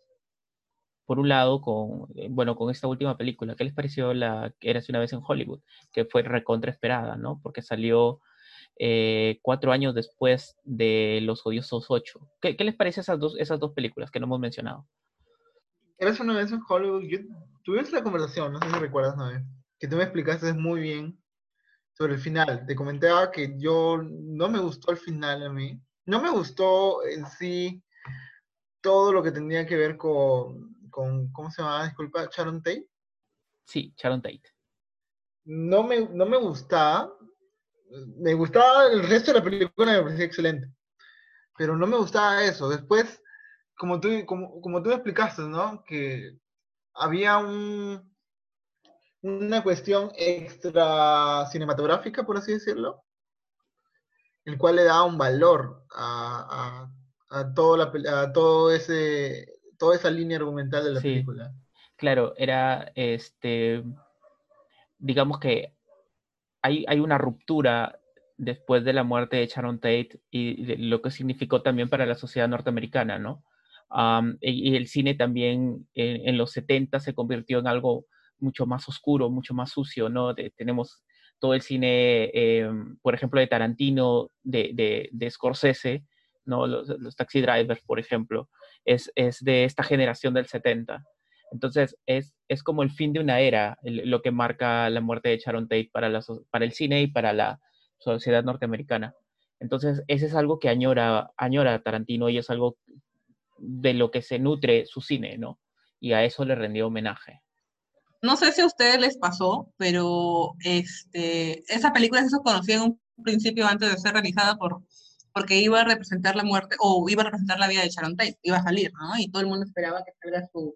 Por un lado, con, eh, bueno, con esta última película, ¿qué les pareció la que era una vez en Hollywood? Que fue recontra esperada, ¿no? Porque salió eh, cuatro años después de Los Odiosos 8. ¿Qué, les parece esas dos, esas dos películas que no hemos mencionado? Eres una vez en Hollywood. Yo, tuvimos una conversación, no sé si recuerdas, que tú me explicaste muy bien sobre el final. Te comentaba que yo no me gustó el final a mí. No me gustó en sí todo lo que tenía que ver con, con ¿cómo se llama? Disculpa, Sharon Tate. Sí, Sharon Tate. No me, no me gustaba, me gustaba el resto de la película, me parecía excelente. Pero no me gustaba eso. Después, como tú, como, como tú explicaste, ¿no? Que había un, una cuestión extra cinematográfica, por así decirlo, el cual le daba un valor a, a, a, todo la, a todo ese, toda esa línea argumental de la película. Claro, era este, digamos que hay, una ruptura después de la muerte de Sharon Tate y lo que significó también para la sociedad norteamericana, ¿no? y, el cine también en, los 70 se convirtió en algo mucho más oscuro, mucho más sucio, ¿no? tenemos todo el cine, em, por ejemplo, de Tarantino, de, de, Scorsese, ¿no? Los, Taxi Drivers, por ejemplo, es, es de esta generación del 70. Entonces, es, es como el fin de una era, lo que marca la muerte de Sharon Tate para, la, para el cine y para la sociedad norteamericana. Entonces, ese es algo que añora, añora Tarantino y es algo de lo que se nutre su cine, ¿no? Y a eso le rendió homenaje. No sé si a ustedes les pasó, pero este, esa película se conocía en un principio antes de ser realizada por, porque iba a representar la muerte o iba a representar la vida de Sharon Tate, iba a salir, ¿no? Y todo el mundo esperaba que salga su,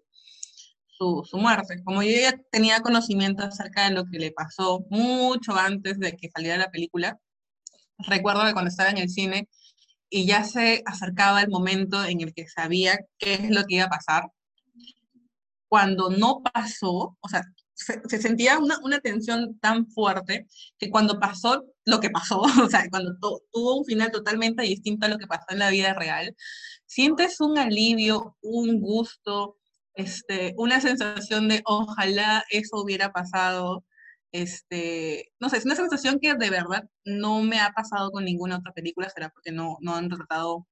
su, su, muerte. Como yo ya tenía conocimiento acerca de lo que le pasó mucho antes de que saliera la película, recuerdo que cuando estaba en el cine y ya se acercaba el momento en el que sabía qué es lo que iba a pasar, cuando no pasó, o sea, se, sentía una, una, tensión tan fuerte que cuando pasó lo que pasó, o sea, cuando tuvo un final totalmente distinto a lo que pasó en la vida real, sientes un alivio, un gusto, este, una sensación de ojalá eso hubiera pasado. Este, no sé, es una sensación que de verdad no me ha pasado con ninguna otra película, será porque no, no han retratado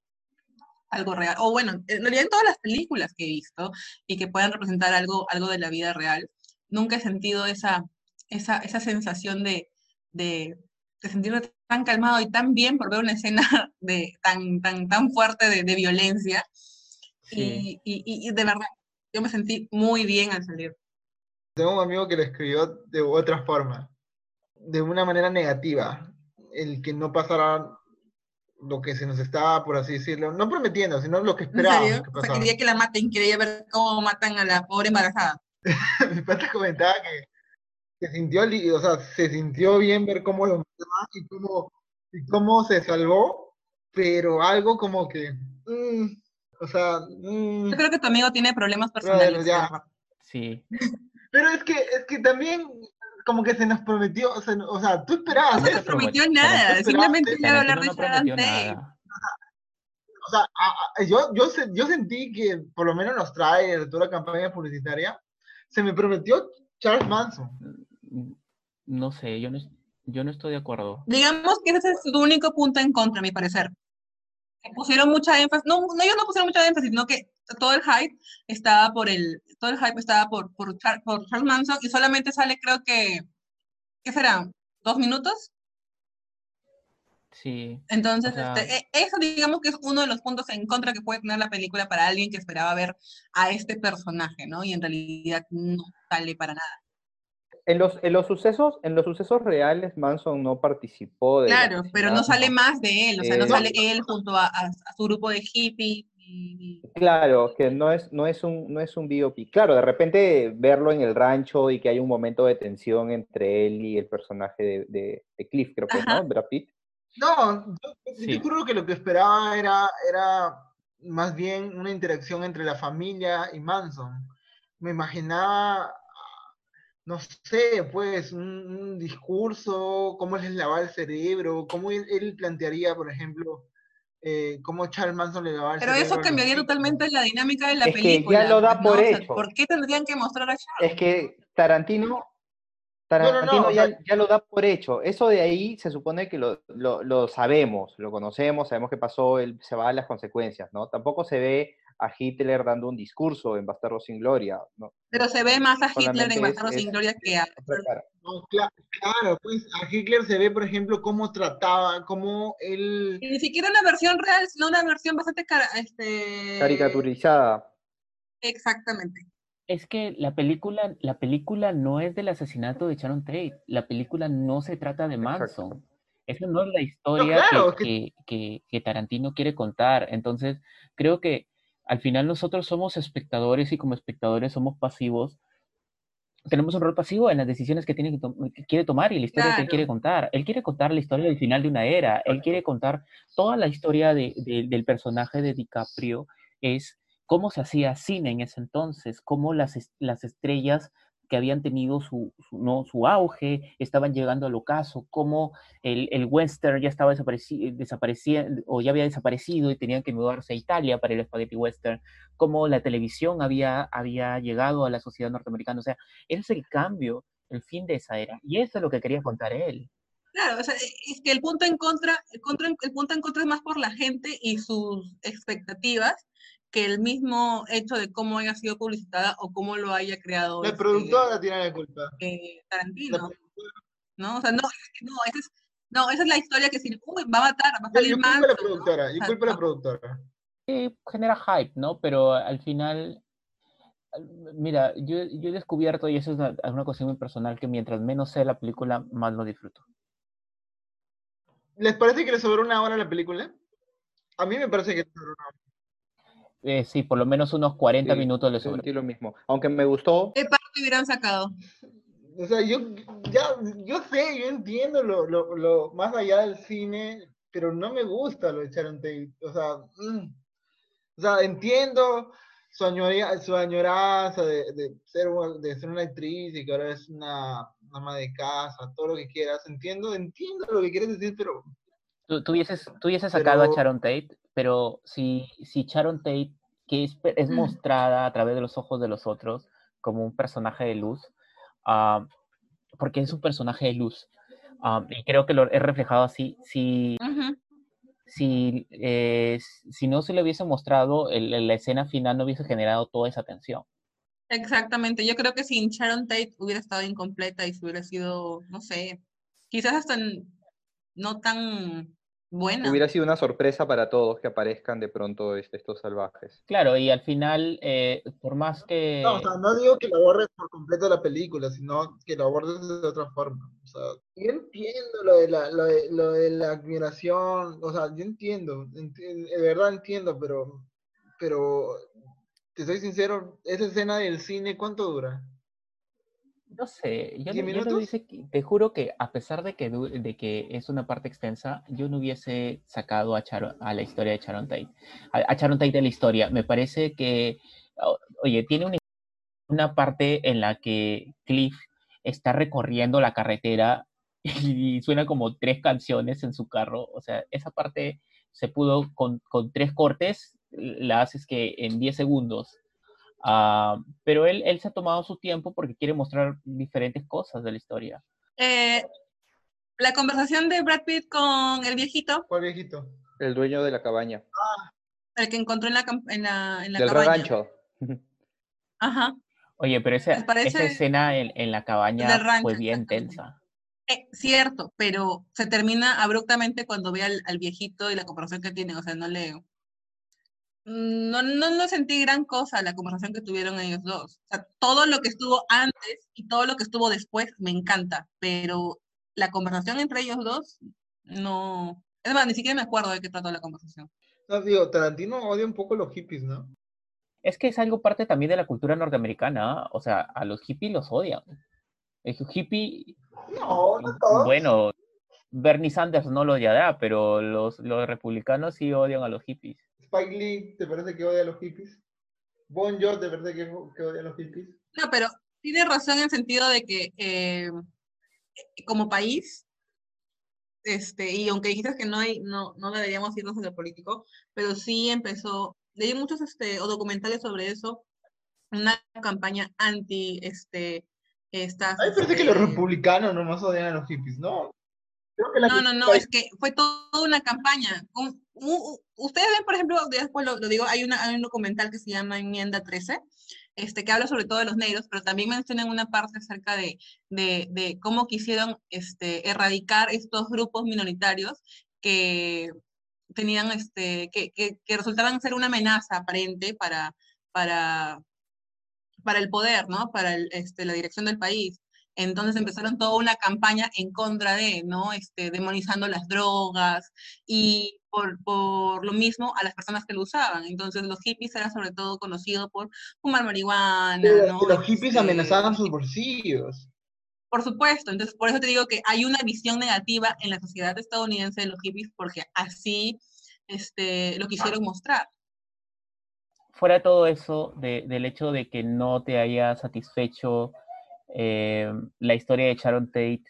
algo real. O bueno, en realidad en todas las películas que he visto y que puedan representar algo, algo de la vida real, nunca he sentido esa, esa, esa sensación de, de, de, sentirme tan calmado y tan bien por ver una escena de, tan, tan, tan fuerte de, de violencia. Y, y, y, de verdad, yo me sentí muy bien al salir. Tengo un amigo que lo escribió de otra forma, de una manera negativa, el que no pasara lo que se nos estaba, por así decirlo, no prometiendo, sino lo que esperábamos. Que pasara. quería que la maten, quería ver cómo matan a la pobre embarazada. Mi padre comentaba que se sintió, o sea, se sintió bien ver cómo lo mataban y cómo, y cómo se salvó, pero algo como que, mm, o sea... Mm. Yo creo que tu amigo tiene problemas personales. Sí. Pero es que, es que también como que se nos prometió, o sea, o sea tú esperabas. No se nos prometió nada, simplemente iba a hablar de Sharon O sea, yo, yo, yo sentí que por lo menos nos trae de toda la campaña publicitaria, se me prometió Charles Manson. No sé, yo no, yo no estoy de acuerdo. Digamos que ese es su único punto en contra, a mi parecer. Pusieron mucha énfasis, no, no ellos no pusieron mucha énfasis, sino que todo el hype estaba por el, todo el hype estaba por, por, por Charles Manson y solamente sale creo que, ¿qué será? ¿Dos minutos? Sí. Entonces, este, e, eso digamos que es uno de los puntos en contra que puede tener la película para alguien que esperaba ver a este personaje, ¿no? Y en realidad no sale para nada. En los, en los sucesos, en los sucesos reales, Manson no participó de. Claro, pero no sale más de él, o sea, no eh, sale él junto a, a, su grupo de hippies Claro, que no es, no, es un, no es un biopic. Claro, de repente verlo en el rancho y que hay un momento de tensión entre él y el personaje de, de, Cliff, creo que es, ¿no? Brad Pitt. No, yo, creo que lo que esperaba era, era más bien una interacción entre la familia y Manson. Me imaginaba, no sé, pues, un, discurso, cómo les lavaba el cerebro, cómo él plantearía, por ejemplo, eh, cómo Charles Manson le daba Pero eso cambiaría totalmente la dinámica de la película. Que ya lo da por hecho. ¿Por qué tendrían que mostrar a Charles? Es que Tarantino, Tarantino ya, ya, lo da por hecho. Eso de ahí se supone que lo, lo, lo sabemos, lo conocemos, sabemos que pasó, él se va a las consecuencias, ¿no? Tampoco se ve a Hitler dando un discurso en Bastardo sin Gloria. ¿no? Pero se ve más a Hitler en Bastardo sin Gloria que a... claro, pues a Hitler se ve, por ejemplo, cómo trataba, cómo él... ni siquiera una versión real, sino una versión bastante este... caricaturizada. Exactamente. Es que la película, la película no es del asesinato de Sharon Tate. La película no se trata de Manson. Esa no es la historia que, que, que, Tarantino quiere contar. Entonces, creo que al final nosotros somos espectadores y como espectadores somos pasivos. Tenemos un rol pasivo en las decisiones que, tiene que, quiere tomar y la historia que él quiere contar. Él quiere contar la historia del final de una era. Él quiere contar toda la historia de, del personaje de DiCaprio. Es cómo se hacía cine en ese entonces, cómo las, las estrellas que habían tenido su, ¿no? su auge, estaban llegando al ocaso, cómo el, el western ya estaba desapareciendo o ya había desaparecido y tenían que mudarse a Italia para el spaghetti western, cómo la televisión había, había llegado a la sociedad norteamericana. O sea, ese es el cambio, el fin de esa era. Y eso es lo que quería contar él. Claro, o sea, es que el punto en contra, el, contra, el punto en contra es más por la gente y sus expectativas que el mismo hecho de cómo haya sido publicitada o cómo lo haya creado. La este, productora tiene la culpa. Eh, Tarantino. ¿No? O sea, no, no, esa es, no, esa es la historia que si uy, va a matar, va a salir más. Yo culpo a la productora, yo culpo a la productora. Sí, genera hype, ¿no? Pero al final, mira, yo, yo he descubierto, y eso es una, una cuestión muy personal, que mientras menos sé la película, más lo disfruto. ¿Les parece que le sobró una hora la película? A mí me parece que le sobró una hora. Eh, sí, por lo menos unos 40 minutos le sobró. lo mismo. Aunque me gustó. ¿Qué parte hubieran sacado? O sea, yo ya, yo sé, yo entiendo lo, lo, lo, más allá del cine, pero no me gusta lo de Sharon Tate. O sea, mm. o sea entiendo su, su añoranza de, de, ser, de ser una actriz y que ahora es una ama de casa, todo lo que quieras. Entiendo, entiendo lo que quieres decir, pero... Tú, tú hubieses, sacado a Sharon Tate, pero si, si Sharon Tate, que es, es mm. mostrada a través de los ojos de los otros como un personaje de luz, uh, porque es un personaje de luz, uh, y creo que lo he reflejado así, si... Si, eh, si no se le hubiese mostrado, el, la escena final no hubiese generado toda esa tensión. Exactamente, yo creo que sin Sharon Tate hubiera estado incompleta y se hubiera sido, no sé, quizás hasta no tan Hubiera sido una sorpresa para todos que aparezcan de pronto estos salvajes. Claro, y al final, eh, por más que... No, o sea, no digo que lo borres por completo la película, sino que lo abordes de otra forma. O sea, yo entiendo lo de la, lo de, lo de la admiración, o sea, yo entiendo, de verdad entiendo, pero, pero te soy sincero, esa escena del cine, ¿cuánto dura? No sé, yo, no, te juro que a pesar de que, de que es una parte extensa, yo no hubiese sacado a, a la historia de Sharon Tate, a, Sharon Tate de la historia. Me parece que, oye, tiene una, una parte en la que Cliff está recorriendo la carretera y, suena como tres canciones en su carro. O sea, esa parte se pudo con, con tres cortes la haces que en 10 segundos. Ah, pero él, él se ha tomado su tiempo porque quiere mostrar diferentes cosas de la historia. Eh, la conversación de Brad Pitt con el viejito. ¿Cuál viejito? El dueño de la cabaña. Ah. El que encontró en la, en la, en la Del cabaña. Ajá. Oye, pero esa, esa escena en, en, la cabaña fue bien tensa. Eh, cierto, pero se termina abruptamente cuando ve al, al, viejito y la conversación que tienen. O sea, no le, no, no, no sentí gran cosa la conversación que tuvieron ellos dos. O sea, todo lo que estuvo antes y todo lo que estuvo después me encanta, pero la conversación entre ellos dos, no. Es más, ni siquiera me acuerdo de qué trató la conversación. No, digo, Tarantino odia un poco los hippies, ¿no? Es que es algo parte también de la cultura norteamericana, o sea, a los hippies los odian. El hippie. No, no todos. Bueno, Bernie Sanders no lo odiará, pero los, los republicanos sí odian a los hippies. Spike Lee, ¿te parece que odia a los hippies? Bon Jovi, ¿te parece que, odia a los hippies? No, pero tiene razón en el sentido de que eh, como país, este, y aunque dijiste que no, hay, no, no deberíamos irnos a lo político, pero sí empezó, leí muchos este, o documentales sobre eso, una campaña anti este, estas... A mí me parece que los este republicanos nomás odian a los hippies, ¿no? no, no, no, es que fue toda una campaña. Ustedes ven, por ejemplo, después lo, digo, hay, una, un documental que se llama Enmienda 13, este, que habla sobre todo de los negros, pero también mencionan una parte acerca de, de, de cómo quisieron este, erradicar estos grupos minoritarios que tenían, este, que, que, que resultaban ser una amenaza aparente para, para, para el poder, ¿no? Para el, este, la dirección del país. Entonces empezaron toda una campaña en contra de, ¿no? Este, demonizando las drogas y por, por, lo mismo a las personas que lo usaban. Entonces los hippies eran sobre todo conocidos por fumar marihuana. ¿no? Los hippies este amenazaban sus bolsillos. Por supuesto, entonces por eso te digo que hay una visión negativa en la sociedad estadounidense de los hippies porque así este, lo quisieron mostrar. Fuera de todo eso, de, del hecho de que no te haya satisfecho eh, la historia de Sharon Tate.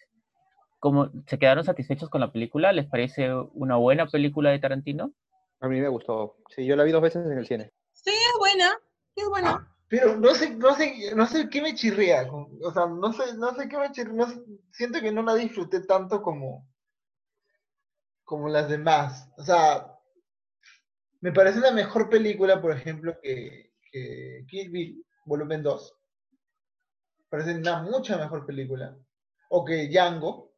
¿Cómo, ¿Se quedaron satisfechos con la película? ¿Les parece una buena película de Tarantino? A mí me gustó. Sí, yo la vi dos veces en el cine. Sí, es buena. es buena. Pero no sé, no sé, no sé qué me chirría. O sea, no sé, no sé qué me chirría. siento que no la disfruté tanto como, como las demás. O sea, me parece una mejor película, por ejemplo, que, que Kill Bill, volumen 2 parece una mucha mejor película. O que Django,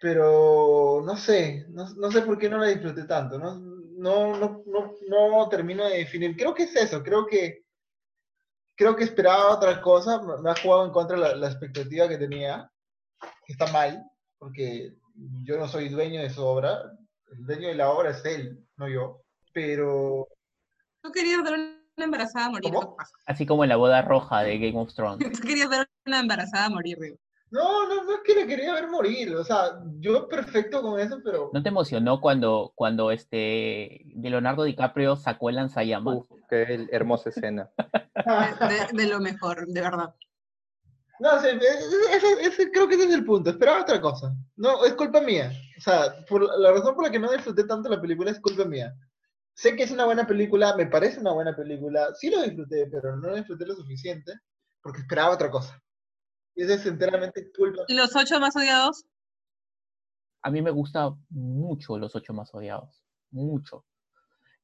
pero no sé, no, sé por qué no la disfruté tanto, no, no, no, no, termino de definir. Creo que es eso, creo que creo que esperaba otra cosa, me ha jugado en contra la, la expectativa que tenía, que está mal, porque yo no soy dueño de su obra, el dueño de la obra es él, no yo, pero Tú querías ver una embarazada morir. Así como en la boda roja de Game of Thrones. Tú querías ver una embarazada morir, No, no, no es que le quería ver morir, o sea, yo perfecto con eso, pero... ¿No te emocionó cuando, cuando este de Leonardo DiCaprio sacó el lanzallamas? Uf, qué hermosa escena. de, lo mejor, de verdad. No, sí, ese, creo que ese es el punto. Esperaba otra cosa. No, es culpa mía. O sea, por, la razón por la que no disfruté tanto la película es culpa mía. Sé que es una buena película, me parece una buena película. Sí lo disfruté, pero no lo disfruté lo suficiente porque esperaba otra cosa. Y eso es enteramente culpa. ¿Y los ocho más odiados? A mí me gusta mucho los ocho más odiados. Mucho.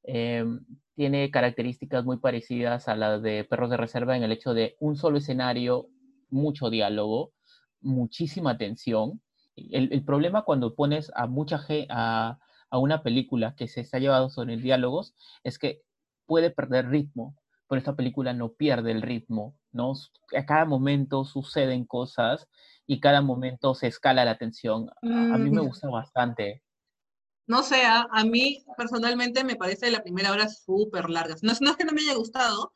Em, tiene características muy parecidas a las de Perros de Reserva en el hecho de un solo escenario, mucho diálogo, muchísima tensión. El, problema cuando pones a mucha gente, a, una película que se está llevado sobre diálogos es que puede perder ritmo, pero esta película no pierde el ritmo, ¿no? A cada momento suceden cosas y cada momento se escala la tensión. A, mí me mm. gusta bastante. No sé, a, mí personalmente me parece la primera hora súper larga. No, no es que no me haya gustado,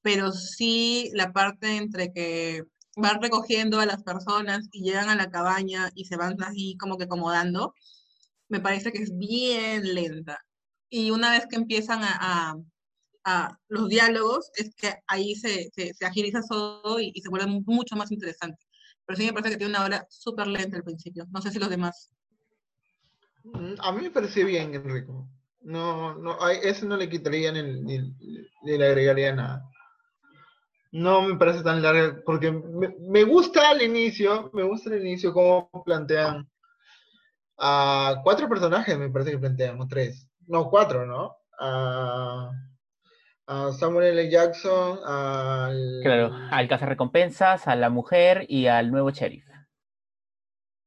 pero sí la parte entre que van recogiendo a las personas y llegan a la cabaña y se van así como que acomodando, me parece que es bien lenta. Y una vez que empiezan a, a, los diálogos, es que ahí se, se, agiliza todo y, se vuelve mucho más interesante. Pero sí me parece que tiene una hora súper lenta al principio. No sé si los demás. Mm, a mí me pareció bien, Enrico. No, no, a eso no le quitaría ni, ni, ni le agregaría nada no me parece tan larga, porque me, gusta al inicio, me gusta al inicio cómo plantean a cuatro personajes, me parece que plantean, o tres, no, cuatro, ¿no? A, Samuel L. Jackson, al... Claro, al recompensas a la mujer y al nuevo sheriff.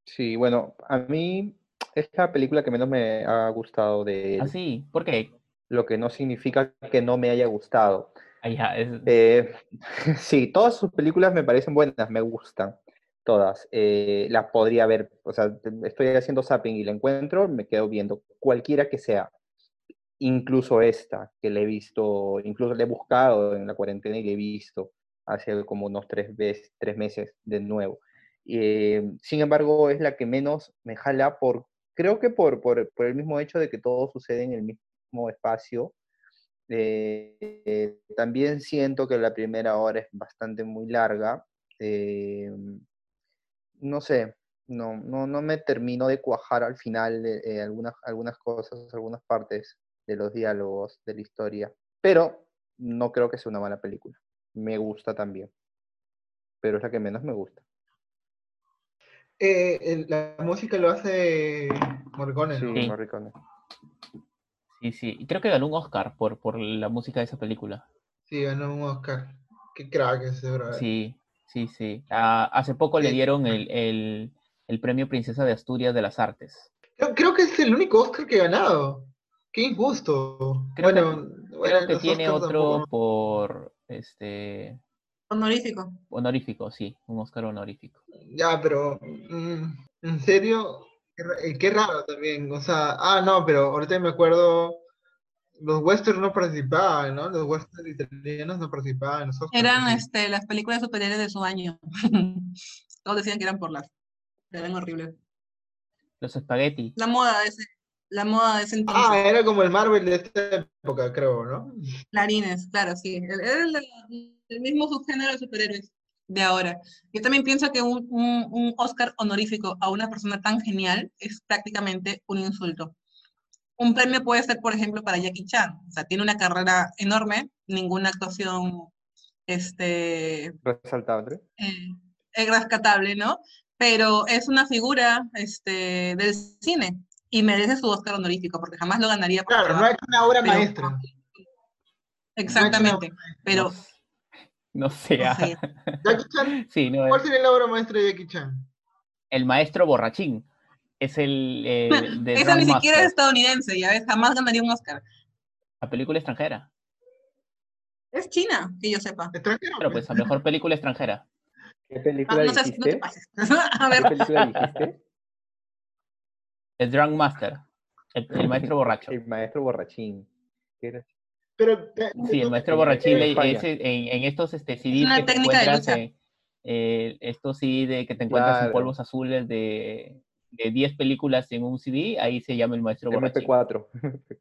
Sí, bueno, a mí es la película que menos me ha gustado de él. ¿Ah, sí? ¿Por qué? Lo que no significa que no me haya gustado. Ah, eh, sí, todas sus películas me parecen buenas, me gustan. Todas. Eh, las podría ver, o sea, estoy haciendo zapping y la encuentro, me quedo viendo cualquiera que sea. Incluso esta, que le he visto, incluso le he buscado en la cuarentena y le he visto hace como unos tres, veces, tres meses de nuevo. Eh, sin embargo, es la que menos me jala por, creo que por, por, por el mismo hecho de que todo sucede en el mismo espacio eh, también siento que la primera hora es bastante muy larga. Eh, no sé, no, no, no, me termino de cuajar al final eh, algunas, algunas cosas, algunas partes de los diálogos de la historia. Pero no creo que sea una mala película. Me gusta también. Pero es la que menos me gusta. la música lo hace Morricone. Sí, Morricone. Sí, sí. Y creo que ganó un Oscar por, por la música de esa película. Sí, ganó un Oscar. Qué crack ese, bro. Sí, sí, sí. Ah, hace poco le dieron el, premio Princesa de Asturias de las Artes. Creo, que es el único Oscar que ha ganado. Qué injusto. Creo bueno, que, creo que tiene otro por este honorífico. Honorífico, sí, un Oscar honorífico. Ya, pero mm, en serio, eh, qué, raro también, o sea, ah, no, pero ahorita me acuerdo, los westerns no participaban, ¿no? Los westerns italianos no participaban. eran este, las películas superiores de su año. Todos decían que eran por las, eran horribles. Los espagueti. La moda de ese, la moda de ese entonces. Ah, era como el Marvel de esta época, creo, ¿no? Clarines, claro, sí. Era el, el mismo subgénero de superhéroes de ahora. Yo también pienso que un, un, Oscar honorífico a una persona tan genial es prácticamente un insulto. Un premio puede ser, por ejemplo, para Jackie Chan. O sea, tiene una carrera enorme, ninguna actuación este, resaltable. Eh, es rescatable, ¿no? Pero es una figura este, del cine y merece su Oscar honorífico porque jamás lo ganaría. claro, no es una obra maestra. Exactamente, pero no sé. Jackie Chan. Sí, no, ¿Cuál sería la obra maestra de Jackie Chan? El maestro borrachín. Es el. Eh, Esa ni siquiera es estadounidense, ya ves, jamás ganaría un Oscar. La película extranjera. Es China, que yo sepa. ¿Extranjera? Pero pues, a mejor película extranjera. ¿Qué película ah, no, dijiste? no te pases. a ver. ¿Qué película dijiste? El Drunk Master. El, maestro borracho. El maestro borrachín. Pero, sí, el maestro borrachile es en, estos este, CDs que te encuentras, eh, esto sí, de que te encuentras en polvos azules de, de 10 películas en un CD, ahí se llama el maestro borrachile. MP4.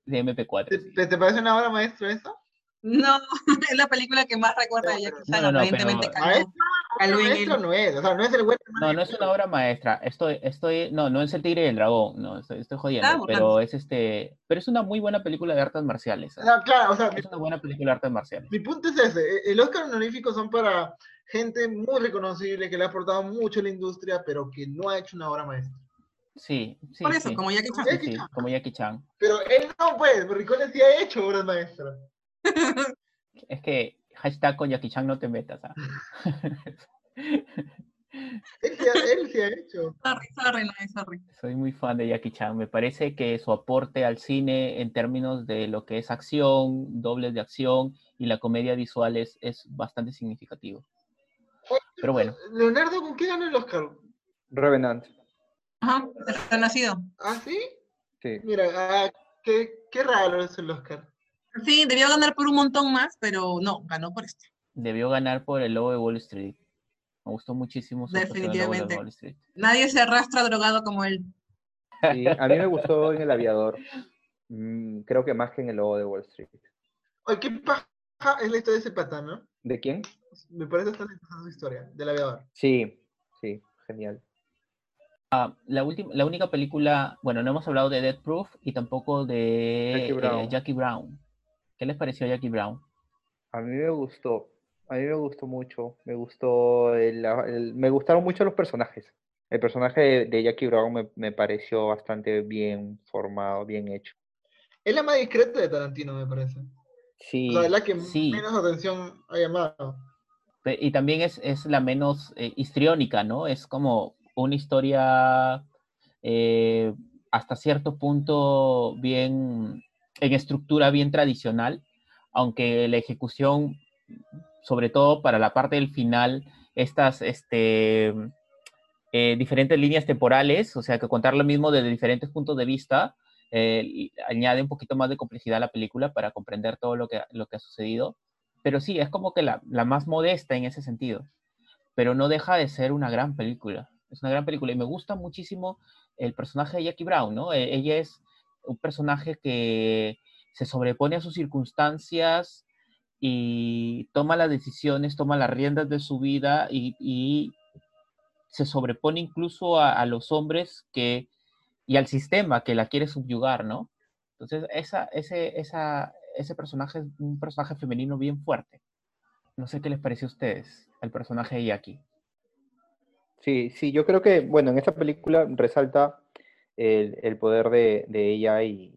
De MP4. ¿Te, ¿Te, parece una obra maestra eso? No, es la película que más recuerda a Jackie Chan, no, no, evidentemente pero... Maestro no es, o sea, no es el No, no es una obra maestra. Estoy, estoy, no, no es el Tigre y el Dragón, no, estoy, estoy jodiendo, pero es este, pero es una muy buena película de artes marciales. No, claro, o sea, es una buena película de artes marciales. Mi punto es ese, e, el Oscar honorífico son para gente muy reconocible que le ha aportado mucho a la industria, pero que no ha hecho una obra maestra. Sí, sí. Por eso, como Jackie Chan. Sí, como Jackie Chan. Pero él no, pues, Ricone sí ha hecho obras maestras. es que hashtag con Jackie Chan no te metas. ¿ah? él, sí ha, hecho. Sorry, sorry, no, sorry. Soy muy fan de Jackie Chan. Me parece que su aporte al cine en términos de lo que es acción, dobles de acción y la comedia visual es, es bastante significativo. Pero bueno. Leonardo, ¿con qué ganó el Oscar? Revenant. Ajá, nacido. ¿Ah, sí? Sí. Mira, ah, qué, qué raro es el Oscar. Sí, debió ganar por un montón más, pero no, ganó por este. Debió ganar por el lobo de Wall Street. Me gustó muchísimo su Definitivamente. De Wall Street. Nadie se arrastra drogado como él. Sí, a mí me gustó en El Aviador. Mm, creo que más que en el lobo de Wall Street. Oye, ¿qué paja es la historia de ese pata, no? ¿De quién? Me parece bastante interesante su historia, del aviador. Sí, sí, genial. Ah, la, última, la única película, bueno, no hemos hablado de Death Proof y tampoco de Jackie Brown. Eh, ¿Qué les pareció Jackie Brown? A mí me gustó, a mí me gustó mucho, me gustó, el, me gustaron mucho los personajes. El personaje de, Jackie Brown me, pareció bastante bien formado, bien hecho. Es la más discreta de Tarantino, me parece. Sí. la verdad que menos atención ha llamado. Y también es, es la menos eh, histriónica, ¿no? Es como una historia eh, hasta cierto punto bien en estructura bien tradicional, aunque la ejecución, sobre todo para la parte del final, estas este, eh, diferentes líneas temporales, o sea, que contar lo mismo desde diferentes puntos de vista, eh, añade un poquito más de complejidad a la película para comprender todo lo que, ha sucedido. Pero sí, es como que la, la más modesta en ese sentido, pero no deja de ser una gran película. Es una gran película y me gusta muchísimo el personaje de Jackie Brown, ¿no? E, ella es un personaje que se sobrepone a sus circunstancias y toma las decisiones, toma las riendas de su vida y, se sobrepone incluso a, los hombres que, y al sistema que la quiere subyugar, ¿no? Entonces, esa, ese, esa, ese personaje es un personaje femenino bien fuerte. No sé qué les parece a ustedes, el personaje de Jackie. Sí, sí, yo creo que, bueno, en esta película resalta el, poder de, ella y,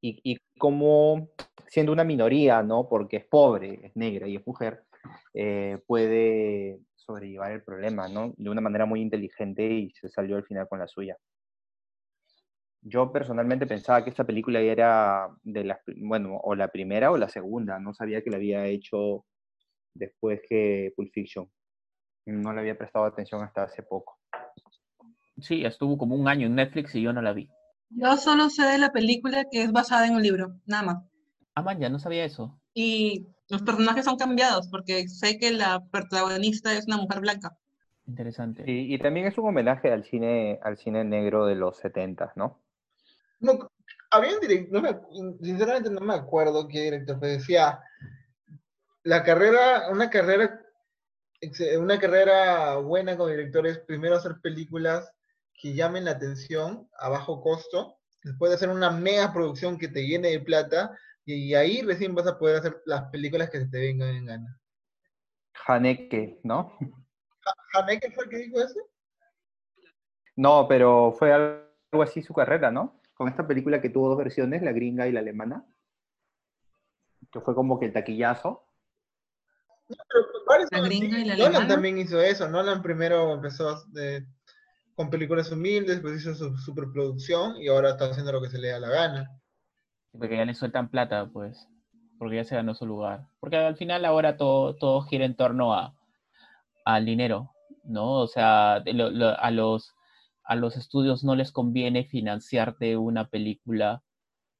y, cómo, siendo una minoría, ¿no? Porque es pobre, es negra y es mujer, eh, puede sobrellevar el problema, ¿no? De una manera muy inteligente y se salió al final con la suya. Yo personalmente pensaba que esta película era de las, bueno, o la primera o la segunda, no sabía que la había hecho después que Pulp Fiction. No le había prestado atención hasta hace poco. Sí, estuvo como un año en Netflix y yo no la vi. Yo solo sé de la película que es basada en un libro, nada más. Ah, man, ya no sabía eso. Y los personajes son cambiados porque sé que la protagonista es una mujer blanca. Interesante. Y, y también es un homenaje al cine, al cine negro de los 70, ¿no? No, había un director, sinceramente no me acuerdo qué director, pero decía, la carrera, una carrera, una carrera buena con directores, primero hacer películas que llamen la atención a bajo costo, después de hacer una mega producción que te llene de plata, y ahí recién vas a poder hacer las películas que se te vengan en gana. Haneke, ¿no? ¿Haneke fue el que dijo eso? No, pero fue algo así su carrera, ¿no? Con esta película que tuvo dos versiones, la gringa y la alemana, que fue como que el taquillazo. la gringa y la Nolan también hizo eso. Nolan primero empezó de, con películas humildes, después hizo su superproducción y ahora está haciendo lo que se le da la gana. Porque ya le sueltan plata, pues, porque ya se ganó su lugar. Porque al final ahora todo, todo gira en torno a, al dinero, ¿no? O sea, a, los, a los estudios no les conviene financiarte una película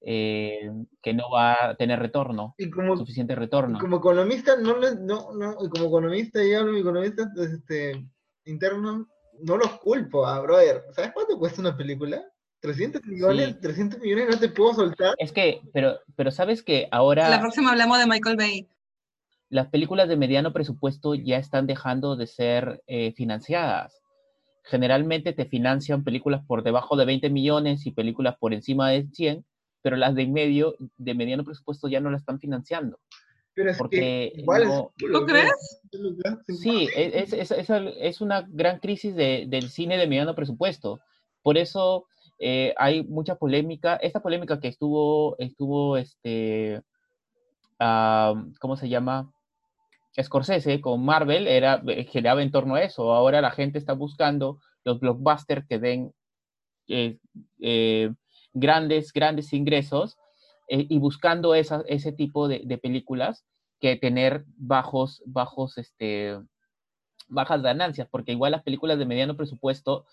eh, que no va a tener retorno, y como, suficiente retorno. como economista, no, no, no, como economista, y hablo economista este, interno, no los culpo, a brother. ¿Sabes cuánto cuesta una película? 300 millones, 300 millones no te puedo soltar. Es que, pero, pero sabes que ahora... La próxima hablamos de Michael Bay. Las películas de mediano presupuesto ya están dejando de ser eh, financiadas. Generalmente te financian películas por debajo de 20 millones y películas por encima de 100, pero las de medio, de mediano presupuesto ya no las están financiando. Pero es porque igual no, ¿Lo crees? Sí, es, es, es, es, una gran crisis de, del cine de mediano presupuesto. Por eso eh, hay mucha polémica. Esta polémica que estuvo, estuvo este, ¿cómo se llama? Scorsese con Marvel era, eh, giraba en torno a eso. Ahora la gente está buscando los blockbusters que den eh, grandes, grandes ingresos y buscando esa, ese tipo de, de, películas que tener bajos, bajos, este, bajas ganancias, porque igual las películas de mediano presupuesto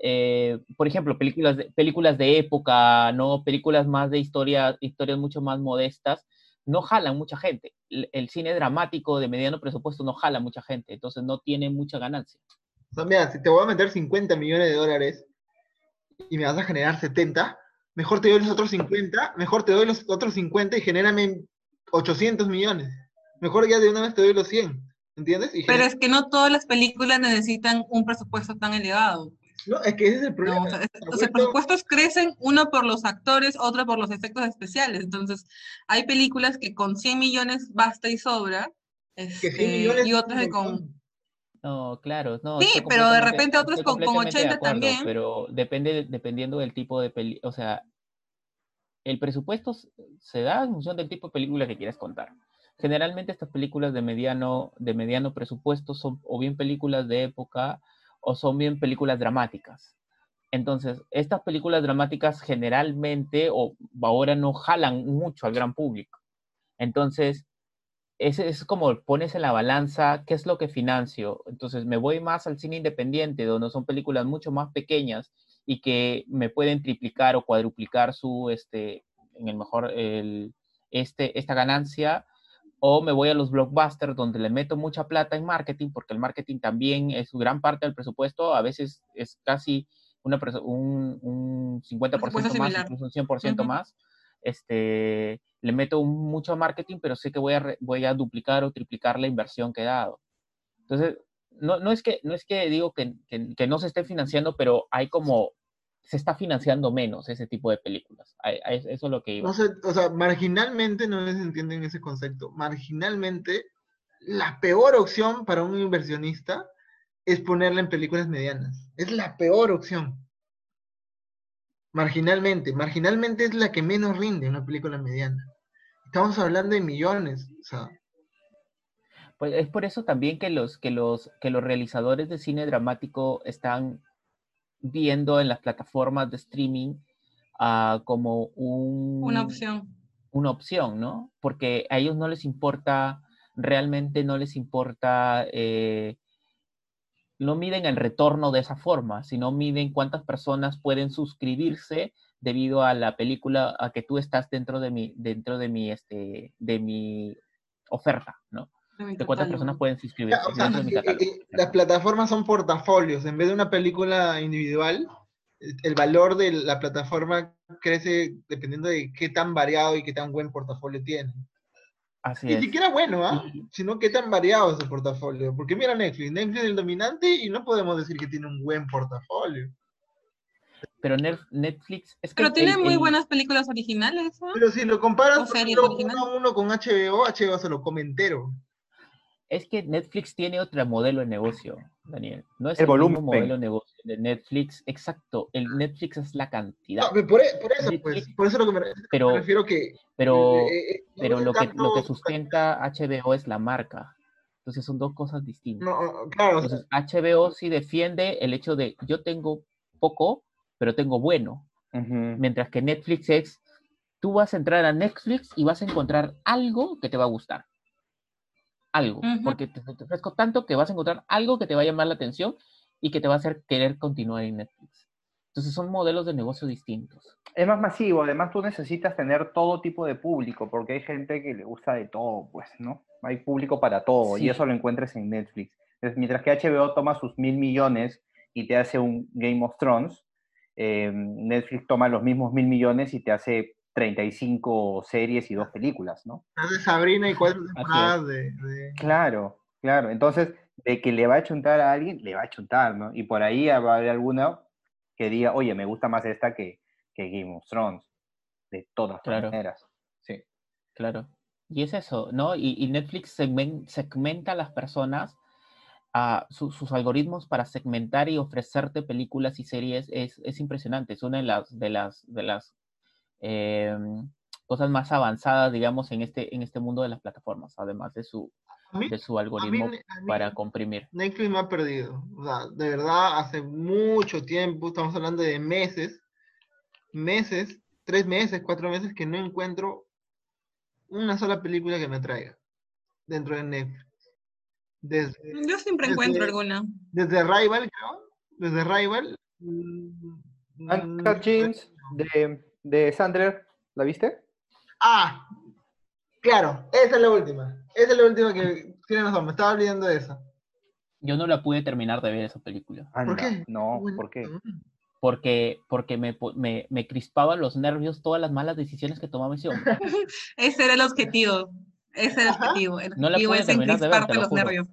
eh, por ejemplo, películas de, películas de época, ¿no? Películas más de historia, historias mucho más modestas, no jalan mucha gente. El, cine dramático de mediano presupuesto no jala mucha gente, entonces no tiene mucha ganancia. O mira, si te voy a meter 50 millones de dólares y me vas a generar 70, mejor te doy los otros 50, mejor te doy los otros 50 y genérame 800 millones. Mejor ya de una vez te doy los 100, ¿entiendes? Pero es que no todas las películas necesitan un presupuesto tan elevado. No, es que ese es el problema. los presupuestos crecen, uno por los actores, otro por los efectos especiales. Entonces, hay películas que con 100 millones basta y sobra, este, y otras de con... No, claro, no. Sí, pero de repente otros con, con 80 también. Pero depende, dependiendo del tipo de peli, o sea, el presupuesto se da en función del tipo de película que quieras contar. Generalmente estas películas de mediano, de mediano presupuesto son o bien películas de época o son bien películas dramáticas. Entonces, estas películas dramáticas generalmente o ahora no jalan mucho al gran público. Entonces, es, es como pones en la balanza qué es lo que financio. Entonces, me voy más al cine independiente, donde son películas mucho más pequeñas y que me pueden triplicar o cuadruplicar su, este, en el mejor, el, este, esta ganancia o me voy a los blockbusters donde le meto mucha plata en marketing, porque el marketing también es gran parte del presupuesto, a veces es casi una, un, un 50% más, incluso un 100% más. Este, le meto mucho marketing, pero sé que voy a, voy a duplicar o triplicar la inversión que he dado. Entonces, no, no, es, que, no es que digo que, que no se esté financiando, pero hay como se está financiando menos ese tipo de películas. Eso es lo que iba. o sea, marginalmente, no se entienden ese concepto, marginalmente, la peor opción para un inversionista es ponerla en películas medianas. Es la peor opción. Marginalmente, marginalmente es la que menos rinde una película mediana. Estamos hablando de millones, o sea. Pues es por eso también que los, que los, que los realizadores de cine dramático están viendo en las plataformas de streaming uh, como un, una opción. Una opción, ¿no? Porque a ellos no les importa, realmente no les importa, eh, no miden el retorno de esa forma, sino miden cuántas personas pueden suscribirse debido a la película, a que tú estás dentro de mi, dentro de mi, este, de mi oferta, ¿no? de cuántas personas pueden suscribirse. las plataformas son portafolios. En vez de una película individual, el valor de la plataforma crece dependiendo de qué tan variado y qué tan buen portafolio tiene. Así Ni siquiera bueno, ¿ah? Sino qué tan variado es el portafolio. Porque mira Netflix, Netflix es el dominante y no podemos decir que tiene un buen portafolio. Pero Netflix es que Pero tiene muy buenas películas originales. Pero si lo comparas uno, a uno con HBO, HBO se lo come entero es que Netflix tiene otro modelo de negocio, Daniel. No es el, mismo modelo de negocio de Netflix. Exacto, el Netflix es la cantidad. No, por, e, por, eso, pues, por eso lo que me, pero, refiero que... Pero, eh, eh, pero lo, que, lo que sustenta HBO es la marca. Entonces son dos cosas distintas. No, claro. Entonces HBO sí defiende el hecho de yo tengo poco, pero tengo bueno. Mientras que Netflix es, tú vas a entrar a Netflix y vas a encontrar algo que te va a gustar algo, porque te, ofrezco tanto que vas a encontrar algo que te va a llamar la atención y que te va a hacer querer continuar en Netflix. Entonces son modelos de negocio distintos. Es más masivo, además tú necesitas tener todo tipo de público, porque hay gente que le gusta de todo, pues, ¿no? Hay público para todo, y eso lo encuentres en Netflix. mientras que HBO toma sus mil millones y te hace un Game of Thrones, eh, Netflix toma los mismos mil millones y te hace 35 series y dos películas, ¿no? Hace Sabrina y cuatro temporadas de, Claro, claro. Entonces, de que le va a chuntar a alguien, le va a chuntar, ¿no? Y por ahí va a haber alguna que diga, oye, me gusta más esta que, que Game of Thrones, de todas maneras. Sí. Claro. Y es eso, ¿no? Y, Netflix segmenta a las personas, a sus algoritmos para segmentar y ofrecerte películas y series es, es impresionante. Es una de las, de las, de las em, cosas más avanzadas, digamos, en este, en este mundo de las plataformas, además de su, de su algoritmo para comprimir. Netflix me ha perdido. O sea, de verdad, hace mucho tiempo, estamos hablando de meses, meses, tres meses, cuatro meses que no encuentro una sola película que me atraiga dentro de Netflix. Yo siempre encuentro alguna. Desde Rival, creo. Desde Rival. Mm, Uncut James de, de Sandler, ¿la viste? Ah, claro, esa es la última. Esa es la última que tiene razón, me estaba olvidando de esa. Yo no la pude terminar de ver esa película. ¿Por qué? No, ¿por qué? Porque, porque me, me, me, crispaban los nervios todas las malas decisiones que tomaba ese hombre. ese era el objetivo. Ese era el objetivo. El no objetivo es encrisparte los nervios.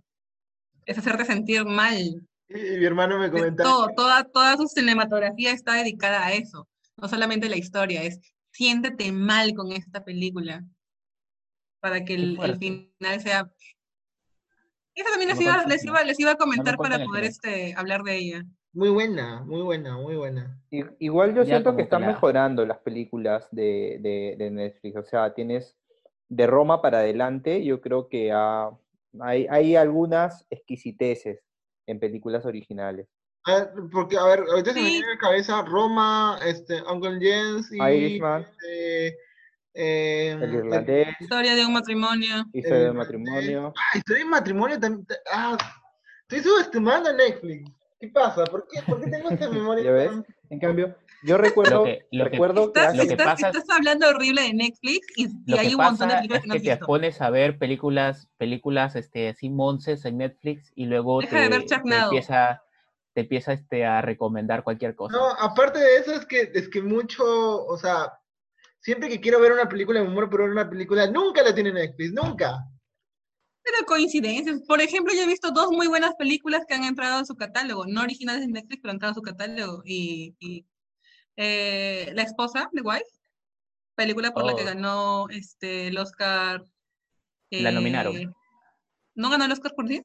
Es hacerte sentir mal. Y, mi hermano me comentaba. Todo, toda, toda su cinematografía está dedicada a eso. No solamente la historia, es siéntete mal con esta película para que el, final sea... Eso también les iba, les iba, les iba, a comentar para poder este, hablar de ella. Muy buena, muy buena, muy buena. Igual yo siento que están mejorando las películas de, de, Netflix. O sea, tienes de Roma para adelante, yo creo que hay, hay algunas exquisiteces en películas originales. Porque, a ver, ahorita se me viene a la cabeza Roma, este, Uncle James y Irishman. Este, eh, el irlandés. Historia de un matrimonio. Historia de un matrimonio. Ah, historia de un matrimonio también. Ah, estoy subestimando a Netflix. ¿Qué pasa? ¿Por qué, ¿Por qué tengo esta memoria? ¿Ya ves? En cambio, yo recuerdo, que, recuerdo que, estás, lo que pasa estás hablando horrible de Netflix y, hay un montón de películas que, no has te pones a ver películas, películas este, así monces en Netflix y luego te, empieza, te empieza este, a recomendar cualquier cosa. No, aparte de eso es que, es que mucho, o sea, Siempre que quiero ver una película de humor, pero una película nunca la tiene Netflix, nunca. Pero coincidencias. Por ejemplo, yo he visto dos muy buenas películas que han entrado a su catálogo, no originales de Netflix, pero han entrado a su catálogo. Y, eh, La esposa de Wife, película por la que oh. ganó este, el Oscar. la nominaron. Eh, ¿No ganó el Oscar por ti?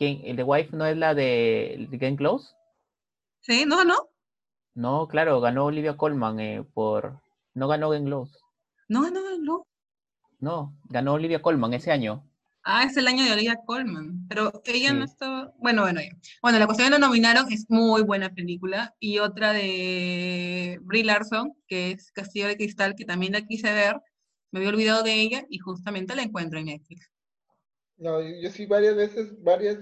¿Quién? ¿El de Wife no es la de, Game Close? Sí, ¿no ganó? No, claro, ganó Olivia Colman eh, por no ganó Glenn Close. ¿No ganó Glenn Close? No, ganó Olivia Colman ese año. Ah, es el año de Olivia Colman, pero ella no estaba... Bueno, bueno, bueno, la cuestión de la nominaron es muy buena película, y otra de Brie Larson, que es Castillo de Cristal, que también la quise ver, me había olvidado de ella, y justamente la encuentro en Netflix. No, yo sí varias veces, varias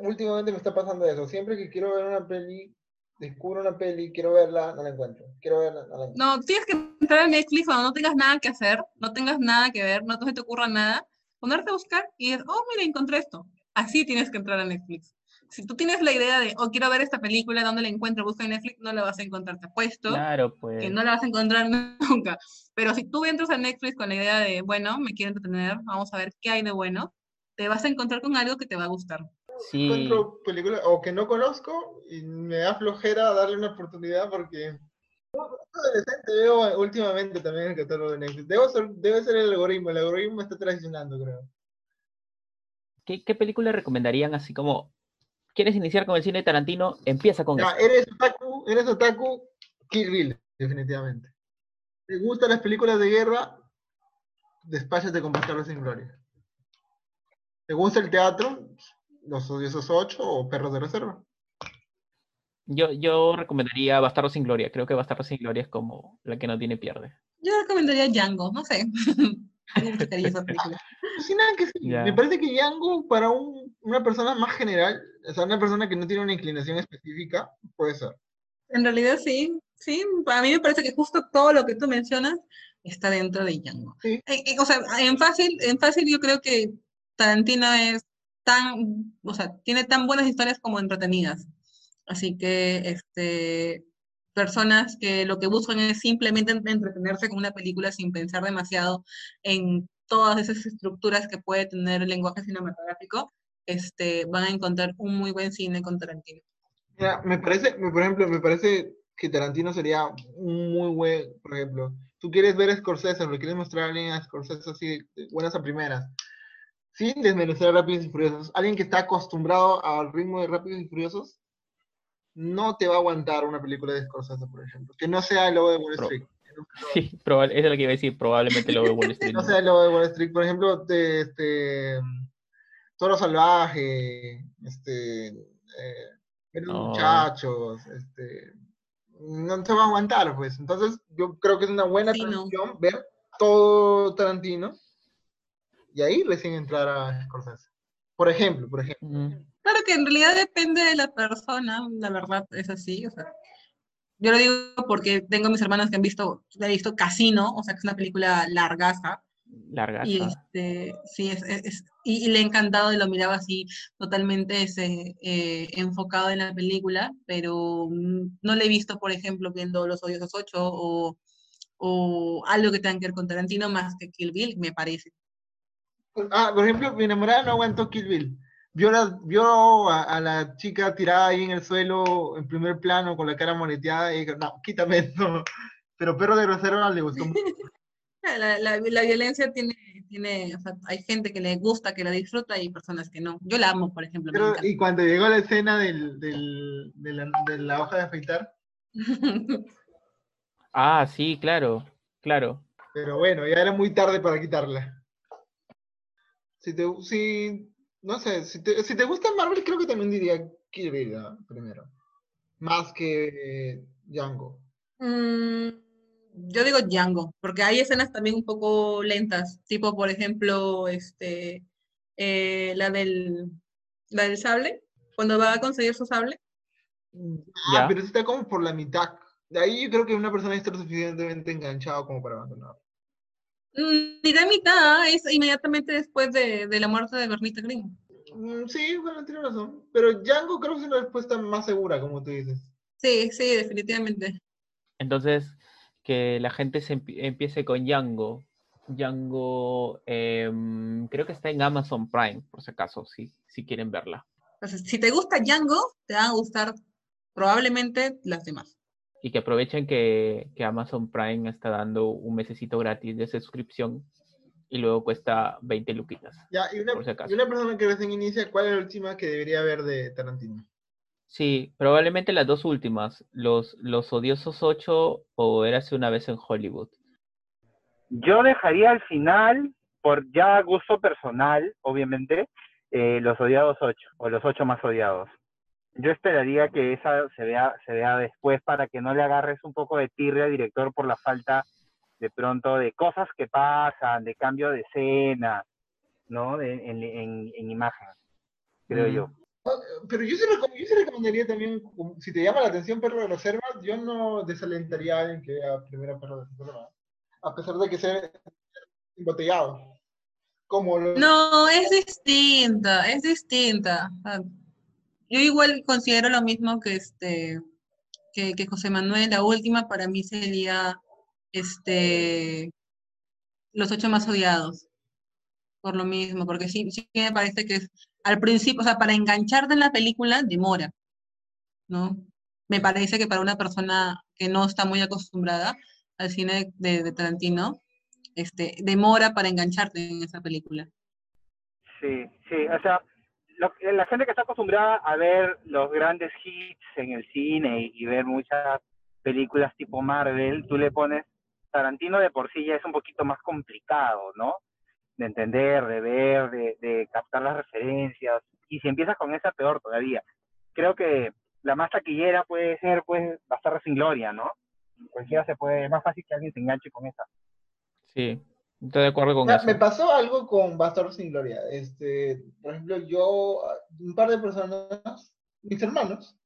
últimamente me está pasando eso, siempre que quiero ver una peli, descubro una peli, quiero verla, no la encuentro. Quiero verla, no tienes que entrar a Netflix cuando no tengas nada que hacer, no tengas nada que ver, no se te ocurra nada, ponerte a buscar y oh, mira, encontré esto. Así tienes que entrar a Netflix. Si tú tienes la idea de, oh, quiero ver esta película, ¿dónde la encuentro? Busca en Netflix, no la vas a encontrar. Te apuesto claro, pues. que no la vas a encontrar nunca. Pero si tú entras a Netflix con la idea de, bueno, me quiero entretener, vamos a ver qué hay de bueno, te vas a encontrar con algo que te va a gustar sí. encuentro películas o que no conozco y me da flojera darle una oportunidad porque adolescente veo últimamente también el catálogo de Netflix. debe ser el algoritmo, el algoritmo me está traicionando, creo. ¿Qué, ¿Qué, película recomendarían así como, quieres iniciar con el cine de Tarantino? Empieza con ya, Eres otaku, eres otaku, Kill Bill, definitivamente. ¿Te gustan las películas de guerra? Despáchate con Bastardos sin Gloria. ¿Te gusta el teatro? Los Odiosos 8 o Perros de Reserva. Yo, yo recomendaría Bastardo sin Gloria. Creo que Bastardo sin Gloria es como la que no tiene pierde. Yo recomendaría Django, no sé. esa película. Me parece que Django, para un, una persona más general, o sea, una persona que no tiene una inclinación específica, puede ser. En realidad sí, sí, a mí me parece que justo todo lo que tú mencionas está dentro de Django. o sea, en fácil, en fácil yo creo que Tarantino es tan, o sea, tiene tan buenas historias como entretenidas. Así que, este, personas que lo que buscan es simplemente entretenerse con una película sin pensar demasiado en todas esas estructuras que puede tener el lenguaje cinematográfico, este, van a encontrar un muy buen cine con Tarantino. Mira, me parece, por ejemplo, me parece que Tarantino sería un muy buen, por ejemplo, tú quieres ver a Scorsese, lo quieres mostrar a alguien a Scorsese así, buenas a primeras, sin desmerecer a Rápidos y Furiosos, alguien que está acostumbrado al ritmo de Rápidos y Furiosos, no te va a aguantar una película de Scorsese, por ejemplo, que no sea el lobo de Wall Street. Sí, eso es lo que iba a decir, probablemente el lobo de Wall Street. no sea el lobo de Wall Street, por ejemplo, de, este, Toro Salvaje, este, eh, muchachos, este, no se va a aguantar, pues. Entonces, yo creo que es una buena sí, ver todo Tarantino y ahí recién entrar a Scorsese. Por ejemplo, por ejemplo. Claro que en realidad depende de la persona, la verdad es así, o sea, yo lo digo porque tengo mis hermanas que han visto, he visto Casino, o sea, que es una película largaza, larga. Y este, sí, es, y, le ha encantado y lo miraba así totalmente ese, eh, enfocado en la película, pero no le he visto, por ejemplo, viendo Los Odiosos 8 o, o algo que tenga que ver con Tarantino más que Kill Bill, me parece. Ah, por ejemplo, mi enamorada no aguantó Kill Bill. Vio, vio a, la chica tirada ahí en el suelo en primer plano con la cara moneteada y dijo, no, quítame esto. Pero Perro de Grosero le gustó mucho. La, la, la, violencia tiene, tiene o sea, hay gente que le gusta, que la disfruta y personas que no. Yo la amo, por ejemplo. y cuando llegó la escena del, del, de, la, de, la, hoja de afeitar. ah, sí, claro, claro. Pero bueno, ya era muy tarde para quitarla. Si te, si, no sé, si te, si te gusta Marvel, creo que también diría Kirby primero. Más que Django. Mm yo digo Django, porque hay escenas también un poco lentas, tipo por ejemplo, este, eh, la del, la del sable, cuando va a conseguir su sable. Ah, pero está como por la mitad. De ahí yo creo que una persona está lo suficientemente enganchado como para abandonar. Mm, ni de mitad, es inmediatamente después de, de la muerte de Bernita Green. Mm, sí, bueno, tiene razón. Pero Django creo que es una respuesta más segura, como tú dices. Sí, sí, definitivamente. Entonces, que la gente se empiece con Django. Django em, creo que está en Amazon Prime, por si acaso, si, si quieren verla. Entonces, si te gusta Django, te van a gustar probablemente las demás. Y que aprovechen que, que Amazon Prime está dando un mesecito gratis de suscripción y luego cuesta 20 luquitas. Ya, y una, y una persona que recién inicia, ¿cuál es la última que debería ver de Tarantino? Sí, probablemente las dos últimas, los, los odiosos ocho o Érase una vez en Hollywood. Yo dejaría al final, por ya gusto personal, obviamente, eh, los odiados ocho, o los ocho más odiados. Yo esperaría que esa se vea, se vea después para que no le agarres un poco de tirre al director por la falta de pronto de cosas que pasan, de cambio de escena, ¿no? en, en, imagen, creo yo. Pero yo sí, recomendaría también, si te llama la atención Perro de Reserva, yo no desalentaría a alguien que vea primero Perro de Reserva, a pesar de que sea embotellado. Como No, es distinta, es distinta. Yo igual considero lo mismo que este que, José Manuel, la última para mí sería este los ocho más odiados. Por lo mismo, porque sí, sí me parece que es al principio, o sea, para engancharte en la película demora, ¿no? Me parece que para una persona que no está muy acostumbrada al cine de, Tarantino, este, demora para engancharte en esa película. Sí, sí, o sea, la gente que está acostumbrada a ver los grandes hits en el cine y, ver muchas películas tipo Marvel, tú le pones Tarantino de por sí ya es un poquito más complicado, ¿no? de entender, de ver, de, captar las referencias. Y si empiezas con esa, peor todavía. Creo que la más taquillera puede ser, pues, Bastardo sin Gloria, ¿no? Cualquiera se puede, es más fácil que alguien se enganche con esa. Sí, estoy de acuerdo con eso. Me pasó algo con Bastardo sin Gloria. Este, por ejemplo, yo, un par de personas, mis hermanos,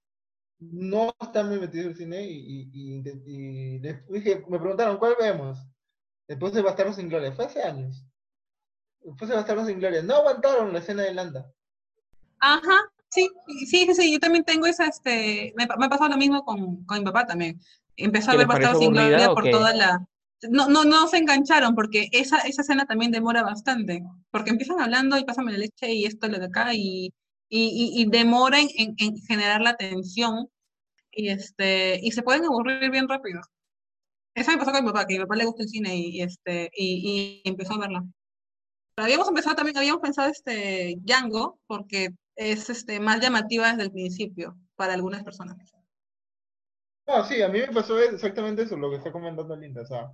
no está muy metido en el cine y, y, y, dije, me preguntaron, ¿cuál vemos? Después de Bastardos sin Gloria, fue hace años. Después de Bastardos sin Gloria, no aguantaron la escena de Landa. Ajá, sí, sí, sí, yo también tengo esa, este, me, me ha pasado lo mismo con, con mi papá también. Empezó a ver Bastardos sin Gloria por toda la... No, no, no se engancharon porque esa, esa escena también demora bastante, porque empiezan hablando y pásame la leche y esto, lo de acá, y, y, y, demora en, en, generar la tensión y, este, y se pueden aburrir bien rápido. Eso me pasó con mi papá, que a mi papá le gusta el cine y, este, y, y empezó a verla. Pero habíamos empezado también, habíamos pensado este Django, porque es este, más llamativa desde el principio para algunas personas. No, sí, a mí me pasó exactamente eso, lo que está comentando Linda. O sea,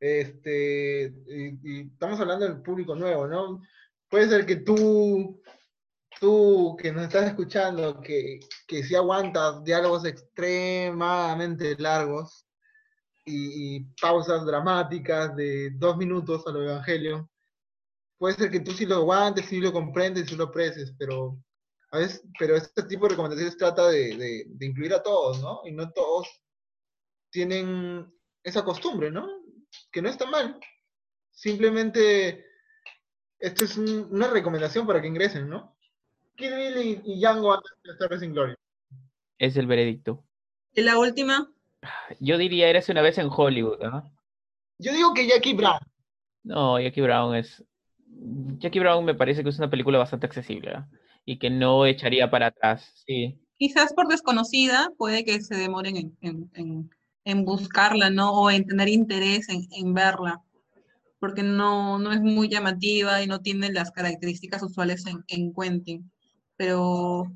este, y, estamos hablando del público nuevo, ¿no? Puede ser que tú, tú que nos estás escuchando, que, que sí aguantas diálogos extremadamente largos y, y pausas dramáticas de dos minutos a lo Evangelio, puede ser que tú sí lo aguantes, sí lo comprendes, sí lo aprecies, pero a veces, pero este tipo de recomendaciones trata de, de, incluir a todos, ¿no? Y no todos tienen esa costumbre, ¿no? Que no está mal. Simplemente, esto es una recomendación para que ingresen, ¿no? Kill Bill y, Django antes de estar sin gloria. Es el veredicto. ¿Y la última? Yo diría, eres una vez en Hollywood, ¿no? Yo digo que Jackie Brown. No, Jackie Brown es Jackie Brown me parece que es una película bastante accesible y que no echaría para atrás, sí. Quizás por desconocida puede que se demoren en, buscarla, ¿no? O en tener interés en, verla, porque no, no es muy llamativa y no tiene las características usuales en, Quentin. Pero...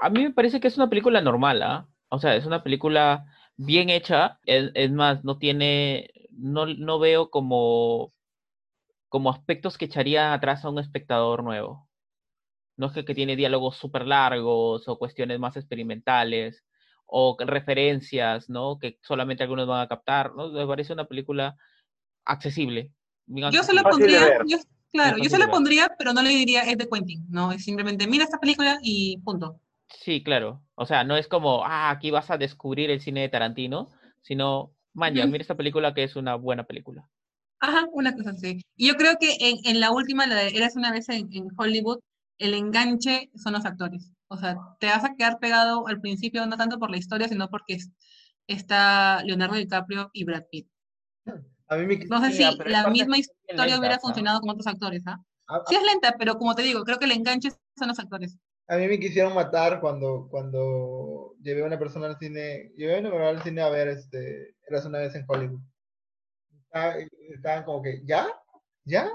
A, mí me parece que es una película normal, ¿ah? O sea, es una película bien hecha, es, es más, no tiene, no, no veo como como aspectos que echaría atrás a un espectador nuevo. No es que, tiene diálogos súper largos o cuestiones más experimentales o referencias, ¿no? Que solamente algunos van a captar, ¿no? Me parece una película accesible. Yo se la pondría, claro, yo se la pondría, pero no le diría es de Quentin, ¿no? Es simplemente mira esta película y punto. Sí, claro. O sea, no es como, ah, aquí vas a descubrir el cine de Tarantino, sino, man, mira esta película que es una buena película. Ajá, una cosa así. Y yo creo que en, en la última, la de Eras una vez en, Hollywood, el enganche son los actores. O sea, te vas a quedar pegado al principio, no tanto por la historia, sino porque está Leonardo DiCaprio y Brad Pitt. no sé si la misma historia hubiera funcionado con otros actores, ¿ah? Sí es lenta, pero como te digo, creo que el enganche son los actores. A mí me quisieron matar cuando, cuando llevé a una persona al cine, llevé a una persona al cine a ver este, Eras una vez en Hollywood estaban como que, ¿ya? ¿Ya?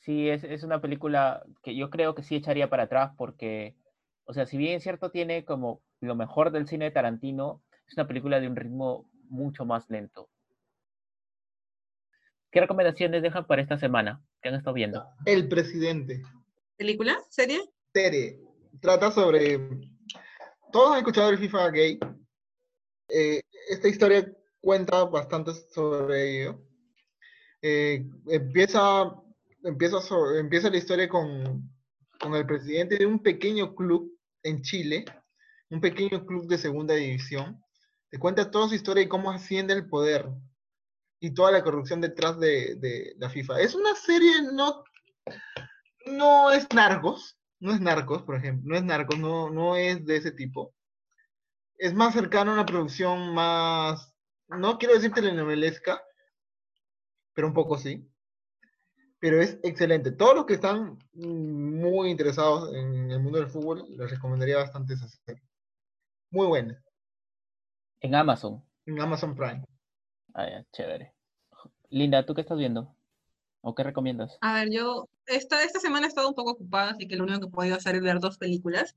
Sí, es, es, una película que yo creo que sí echaría para atrás porque, o sea, si bien es cierto tiene como lo mejor del cine de Tarantino, es una película de un ritmo mucho más lento. ¿Qué recomendaciones dejan para esta semana? ¿Qué han estado viendo? El presidente. ¿Película? ¿Serie? Serie. Trata sobre... Todos han escuchado el FIFA gay. Eh, esta historia cuenta bastante sobre ello. Eh, empieza, empieza, empieza la historia con, con el presidente de un pequeño club en Chile, un pequeño club de segunda división. Te cuenta toda su historia y cómo asciende el poder y toda la corrupción detrás de, de, la FIFA. Es una serie, no, no es Narcos, no es Narcos, por ejemplo, no es Narcos, no, no es de ese tipo. Es más cercano a una producción más no quiero decir telenovelesca, pero un poco sí. Pero es excelente. Todos los que están muy interesados en el mundo del fútbol, les recomendaría bastante esa serie. Muy buena. En Amazon. En Amazon Prime. Ah, ya, chévere. Linda, ¿tú qué estás viendo? ¿O qué recomiendas? A ver, yo esta, esta semana he estado un poco ocupada, así que lo único que he podido hacer es ver dos películas.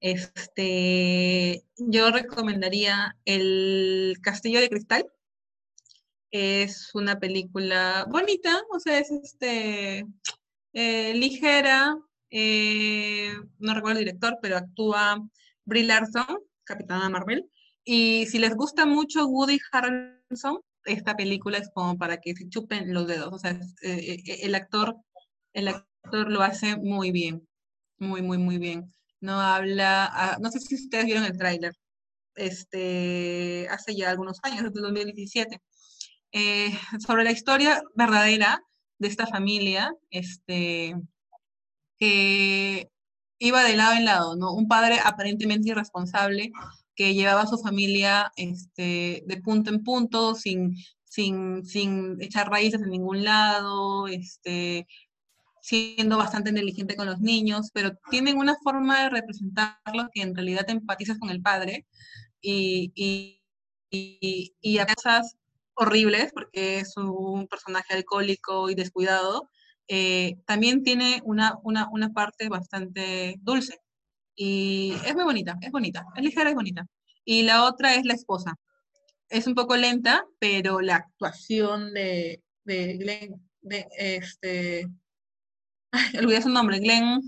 Este, yo recomendaría El Castillo de Cristal. Es una película bonita, o sea, es este, eh, ligera. Eh, no recuerdo el director, pero actúa Brie Larson, Capitana Marvel. Y si les gusta mucho Woody Harrelson, esta película es como para que se chupen los dedos. O sea, eh, el actor, el actor lo hace muy bien, muy, muy, muy bien no habla, ah, no sé si ustedes vieron el tráiler, este, hace ya algunos años, desde 2017, eh, sobre la historia verdadera de esta familia, este, que iba de lado en lado, ¿no? Un padre aparentemente irresponsable que llevaba a su familia este, de punto en punto, sin, sin, sin echar raíces en ningún lado, este, siendo bastante negligente con los niños, pero tienen una forma de representarlo que en realidad empatizas con el padre y, y, y, a cosas horribles, porque es un personaje alcohólico y descuidado, eh, también tiene una, una, una parte bastante dulce. Y es muy bonita, es bonita, es ligera y bonita. Y la otra es La esposa. Es un poco lenta, pero la actuación de, de Glenn, de este, olvidé su nombre, Glenn,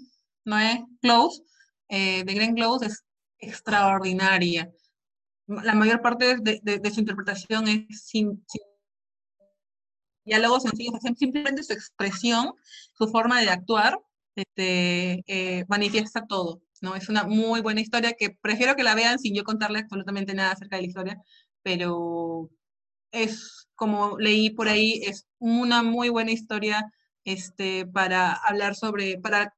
¿no es? Close, eh, de Glenn Close es extraordinaria. La mayor parte de, su interpretación es sin, diálogos sencillos, simplemente su expresión, su forma de actuar, este, eh, manifiesta todo. ¿no? Es una muy buena historia que prefiero que la vean sin yo contarles absolutamente nada acerca de la historia, pero es, como leí por ahí, es una muy buena historia este, para hablar sobre, para,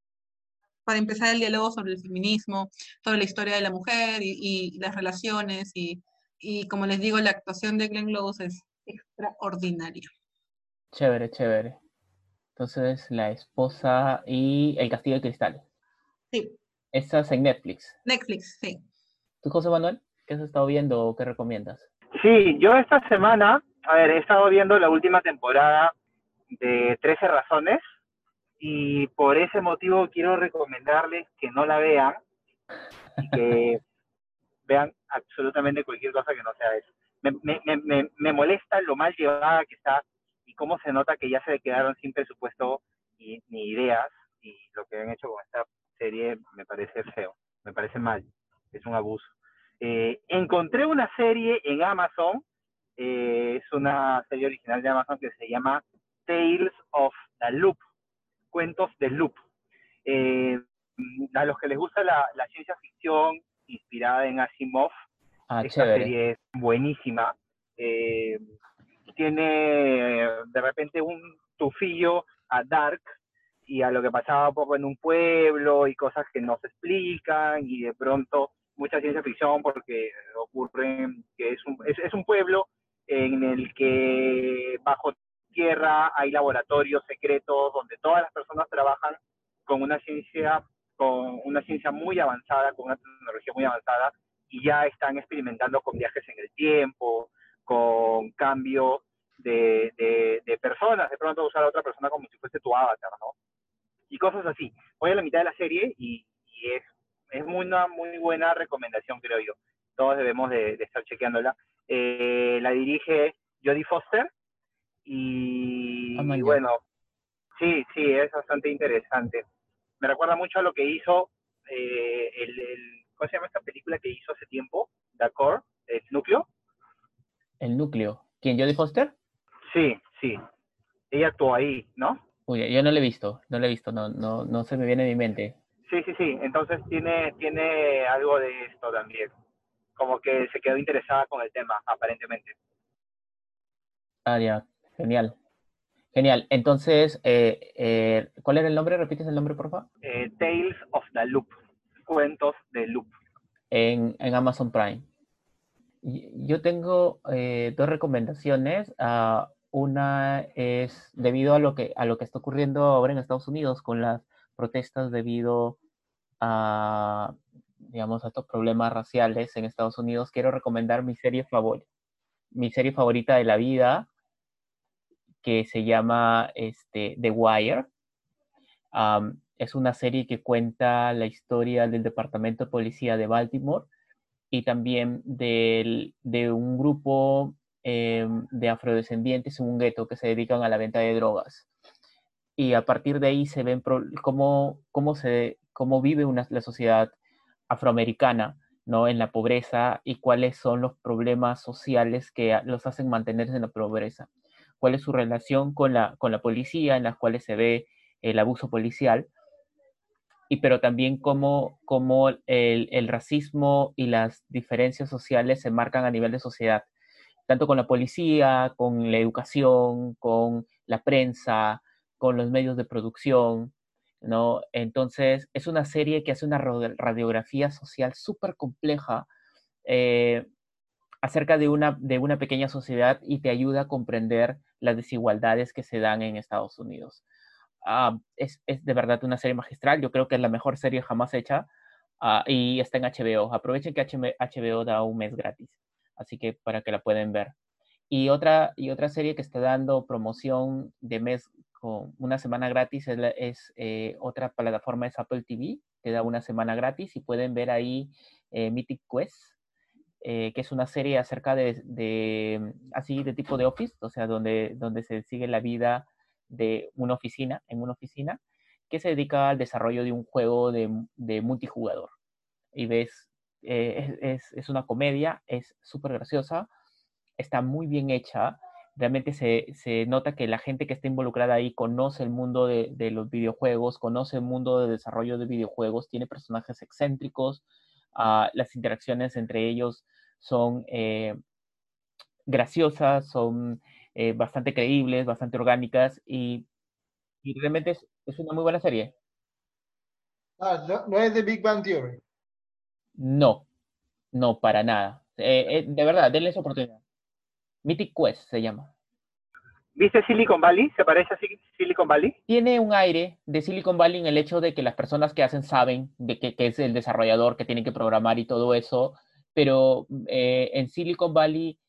para empezar el diálogo sobre el feminismo, sobre la historia de la mujer y, las relaciones y, y, como les digo, la actuación de Glenn Close es extraordinaria. Chévere, chévere. Entonces, la esposa y el castillo de cristal. Sí. Estás en Netflix. Netflix, sí. ¿Tú, José Manuel? ¿Qué has estado viendo o qué recomiendas? Sí, yo esta semana, a ver, he estado viendo la última temporada de 13 razones y por ese motivo quiero recomendarles que no la vean y que vean absolutamente cualquier cosa que no sea eso. Me, me, me, me molesta lo mal llevada que está y cómo se nota que ya se quedaron sin presupuesto y, ni ideas y lo que han hecho con esta serie me parece feo, me parece mal, es un abuso. Eh, encontré una serie en Amazon, eh, es una serie original de Amazon que se llama Tales of the Loop, cuentos del loop. Eh, a los que les gusta la, ciencia ficción inspirada en Asimov, ah, esta serie es buenísima. tiene de repente un tufillo a Dark, y a lo que pasaba un poco en un pueblo y cosas que no se explican y de pronto mucha ciencia ficción porque ocurre que es un, es, un pueblo en el que bajo tierra hay laboratorios secretos donde todas las personas trabajan con una ciencia con una ciencia muy avanzada, con una tecnología muy avanzada y ya están experimentando con viajes en el tiempo, con cambio de, de, de personas, de pronto usar a otra persona como si fuese tu avatar, ¿no? y cosas así. Voy a la mitad de la serie y, es, es una muy buena recomendación, creo yo. Todos debemos de, estar chequeándola. Eh, la dirige Jodie Foster y, ah, bueno, sí, sí, es bastante interesante. Me recuerda mucho a lo que hizo eh, el, el, ¿cómo se llama esta película que hizo hace tiempo? The Core, el núcleo. El núcleo. ¿Quién, Jodie Foster? Sí, sí. Ella actuó ahí, ¿no? Uy, yo no lo he visto, no lo he visto, no, no, no se me viene a mi mente. Sí, sí, sí, entonces tiene, tiene algo de esto también, como que se quedó interesada con el tema, aparentemente. Ah, ya, genial. Genial, entonces, eh, eh, ¿cuál era el nombre? ¿Repites el nombre, por favor? Eh, Tales of the Loop, cuentos de Loop. En, en Amazon Prime. Yo tengo dos recomendaciones. Uh, una es debido a lo que, a lo que está ocurriendo ahora en Estados Unidos con las protestas debido a, digamos, a estos problemas raciales en Estados Unidos. Quiero recomendar mi serie favorita, mi serie favorita de la vida, que se llama este, The Wire. es una serie que cuenta la historia del Departamento de Policía de Baltimore y también del, de un grupo Em, de afrodescendientes en un gueto que se dedican a la venta de drogas. Y a partir de ahí se ven cómo, cómo, se, cómo vive una, la sociedad afroamericana ¿no? en la pobreza y cuáles son los problemas sociales que los hacen mantenerse en la pobreza. Cuál es su relación con la, con la policía, en las cuales se ve el abuso policial. y pero también cómo, cómo el, el, racismo y las diferencias sociales se marcan a nivel de sociedad, tanto con la policía, con la educación, con la prensa, con los medios de producción, ¿no? Entonces, es una serie que hace una radiografía social súper compleja eh, acerca de una, de una pequeña sociedad y te ayuda a comprender las desigualdades que se dan en Estados Unidos. Ah, es, de verdad una serie magistral, yo creo que es la mejor serie jamás hecha ah, y está en HBO. Aprovechen que HBO da un mes gratis, así que para que la pueden ver. Y otra, y otra serie que está dando promoción de mes con una semana gratis es, eh, otra plataforma, es Apple TV, te da una semana gratis y pueden ver ahí eh, Mythic Quest, eh, que es una serie acerca de, así de tipo de office, o sea, donde, donde se sigue la vida de una oficina, en una oficina, que se dedica al desarrollo de un juego de, multijugador. Y ves, es, es, una comedia, es súper graciosa, está muy bien hecha, realmente se, nota que la gente que está involucrada ahí conoce el mundo de, los videojuegos, conoce el mundo de desarrollo de videojuegos, tiene personajes excéntricos, ah, las interacciones entre ellos son eh, graciosas, son eh, bastante creíbles, bastante orgánicas y, realmente es, una muy buena serie. Ah, no, es de Big Bang Theory. No, no, para nada. Eh, de verdad, denle esa oportunidad. Mythic Quest se llama. ¿Viste Silicon Valley? ¿Se parece a Silicon Valley? Tiene un aire de Silicon Valley en el hecho de que las personas que hacen saben de que, es el desarrollador que tiene que programar y todo eso, pero eh, en Silicon Valley,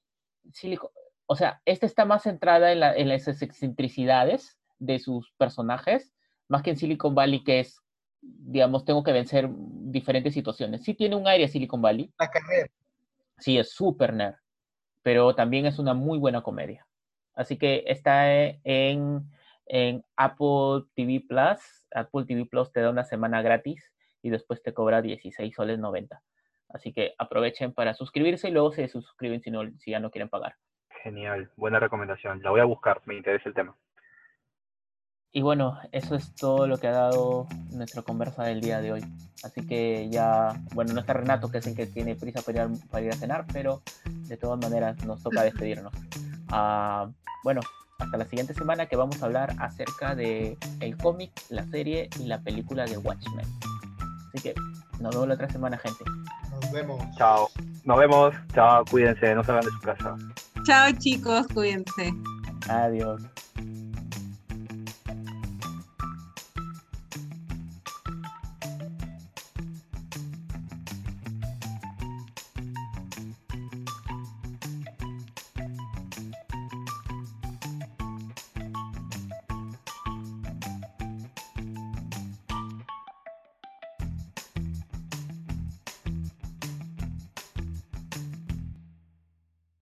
o sea, esta está más centrada en, en las excentricidades de sus personajes, más que en Silicon Valley, que es, digamos, tengo que vencer diferentes situaciones. Sí tiene un aire Silicon Valley. La carrera. Sí, es súper nerd pero también es una muy buena comedia. Así que está en, Apple TV Plus. Apple TV Plus te da una semana gratis y después te cobra 16 soles 90. Así que aprovechen para suscribirse y luego se suscriben si, no, si ya no quieren pagar. Genial, buena recomendación. La voy a buscar, me interesa el tema. Y bueno, eso es todo lo que ha dado nuestra conversa del día de hoy. Así que ya, bueno, no está Renato, que es el que tiene prisa para ir, a cenar, pero de todas maneras nos toca despedirnos. Ah, bueno, hasta la siguiente semana que vamos a hablar acerca de el cómic, la serie y la película de Watchmen. Así que nos vemos la otra semana, gente. Nos vemos. Chao. Nos vemos. Chao. Cuídense. No salgan de su casa. Chao, chicos. Cuídense. Adiós.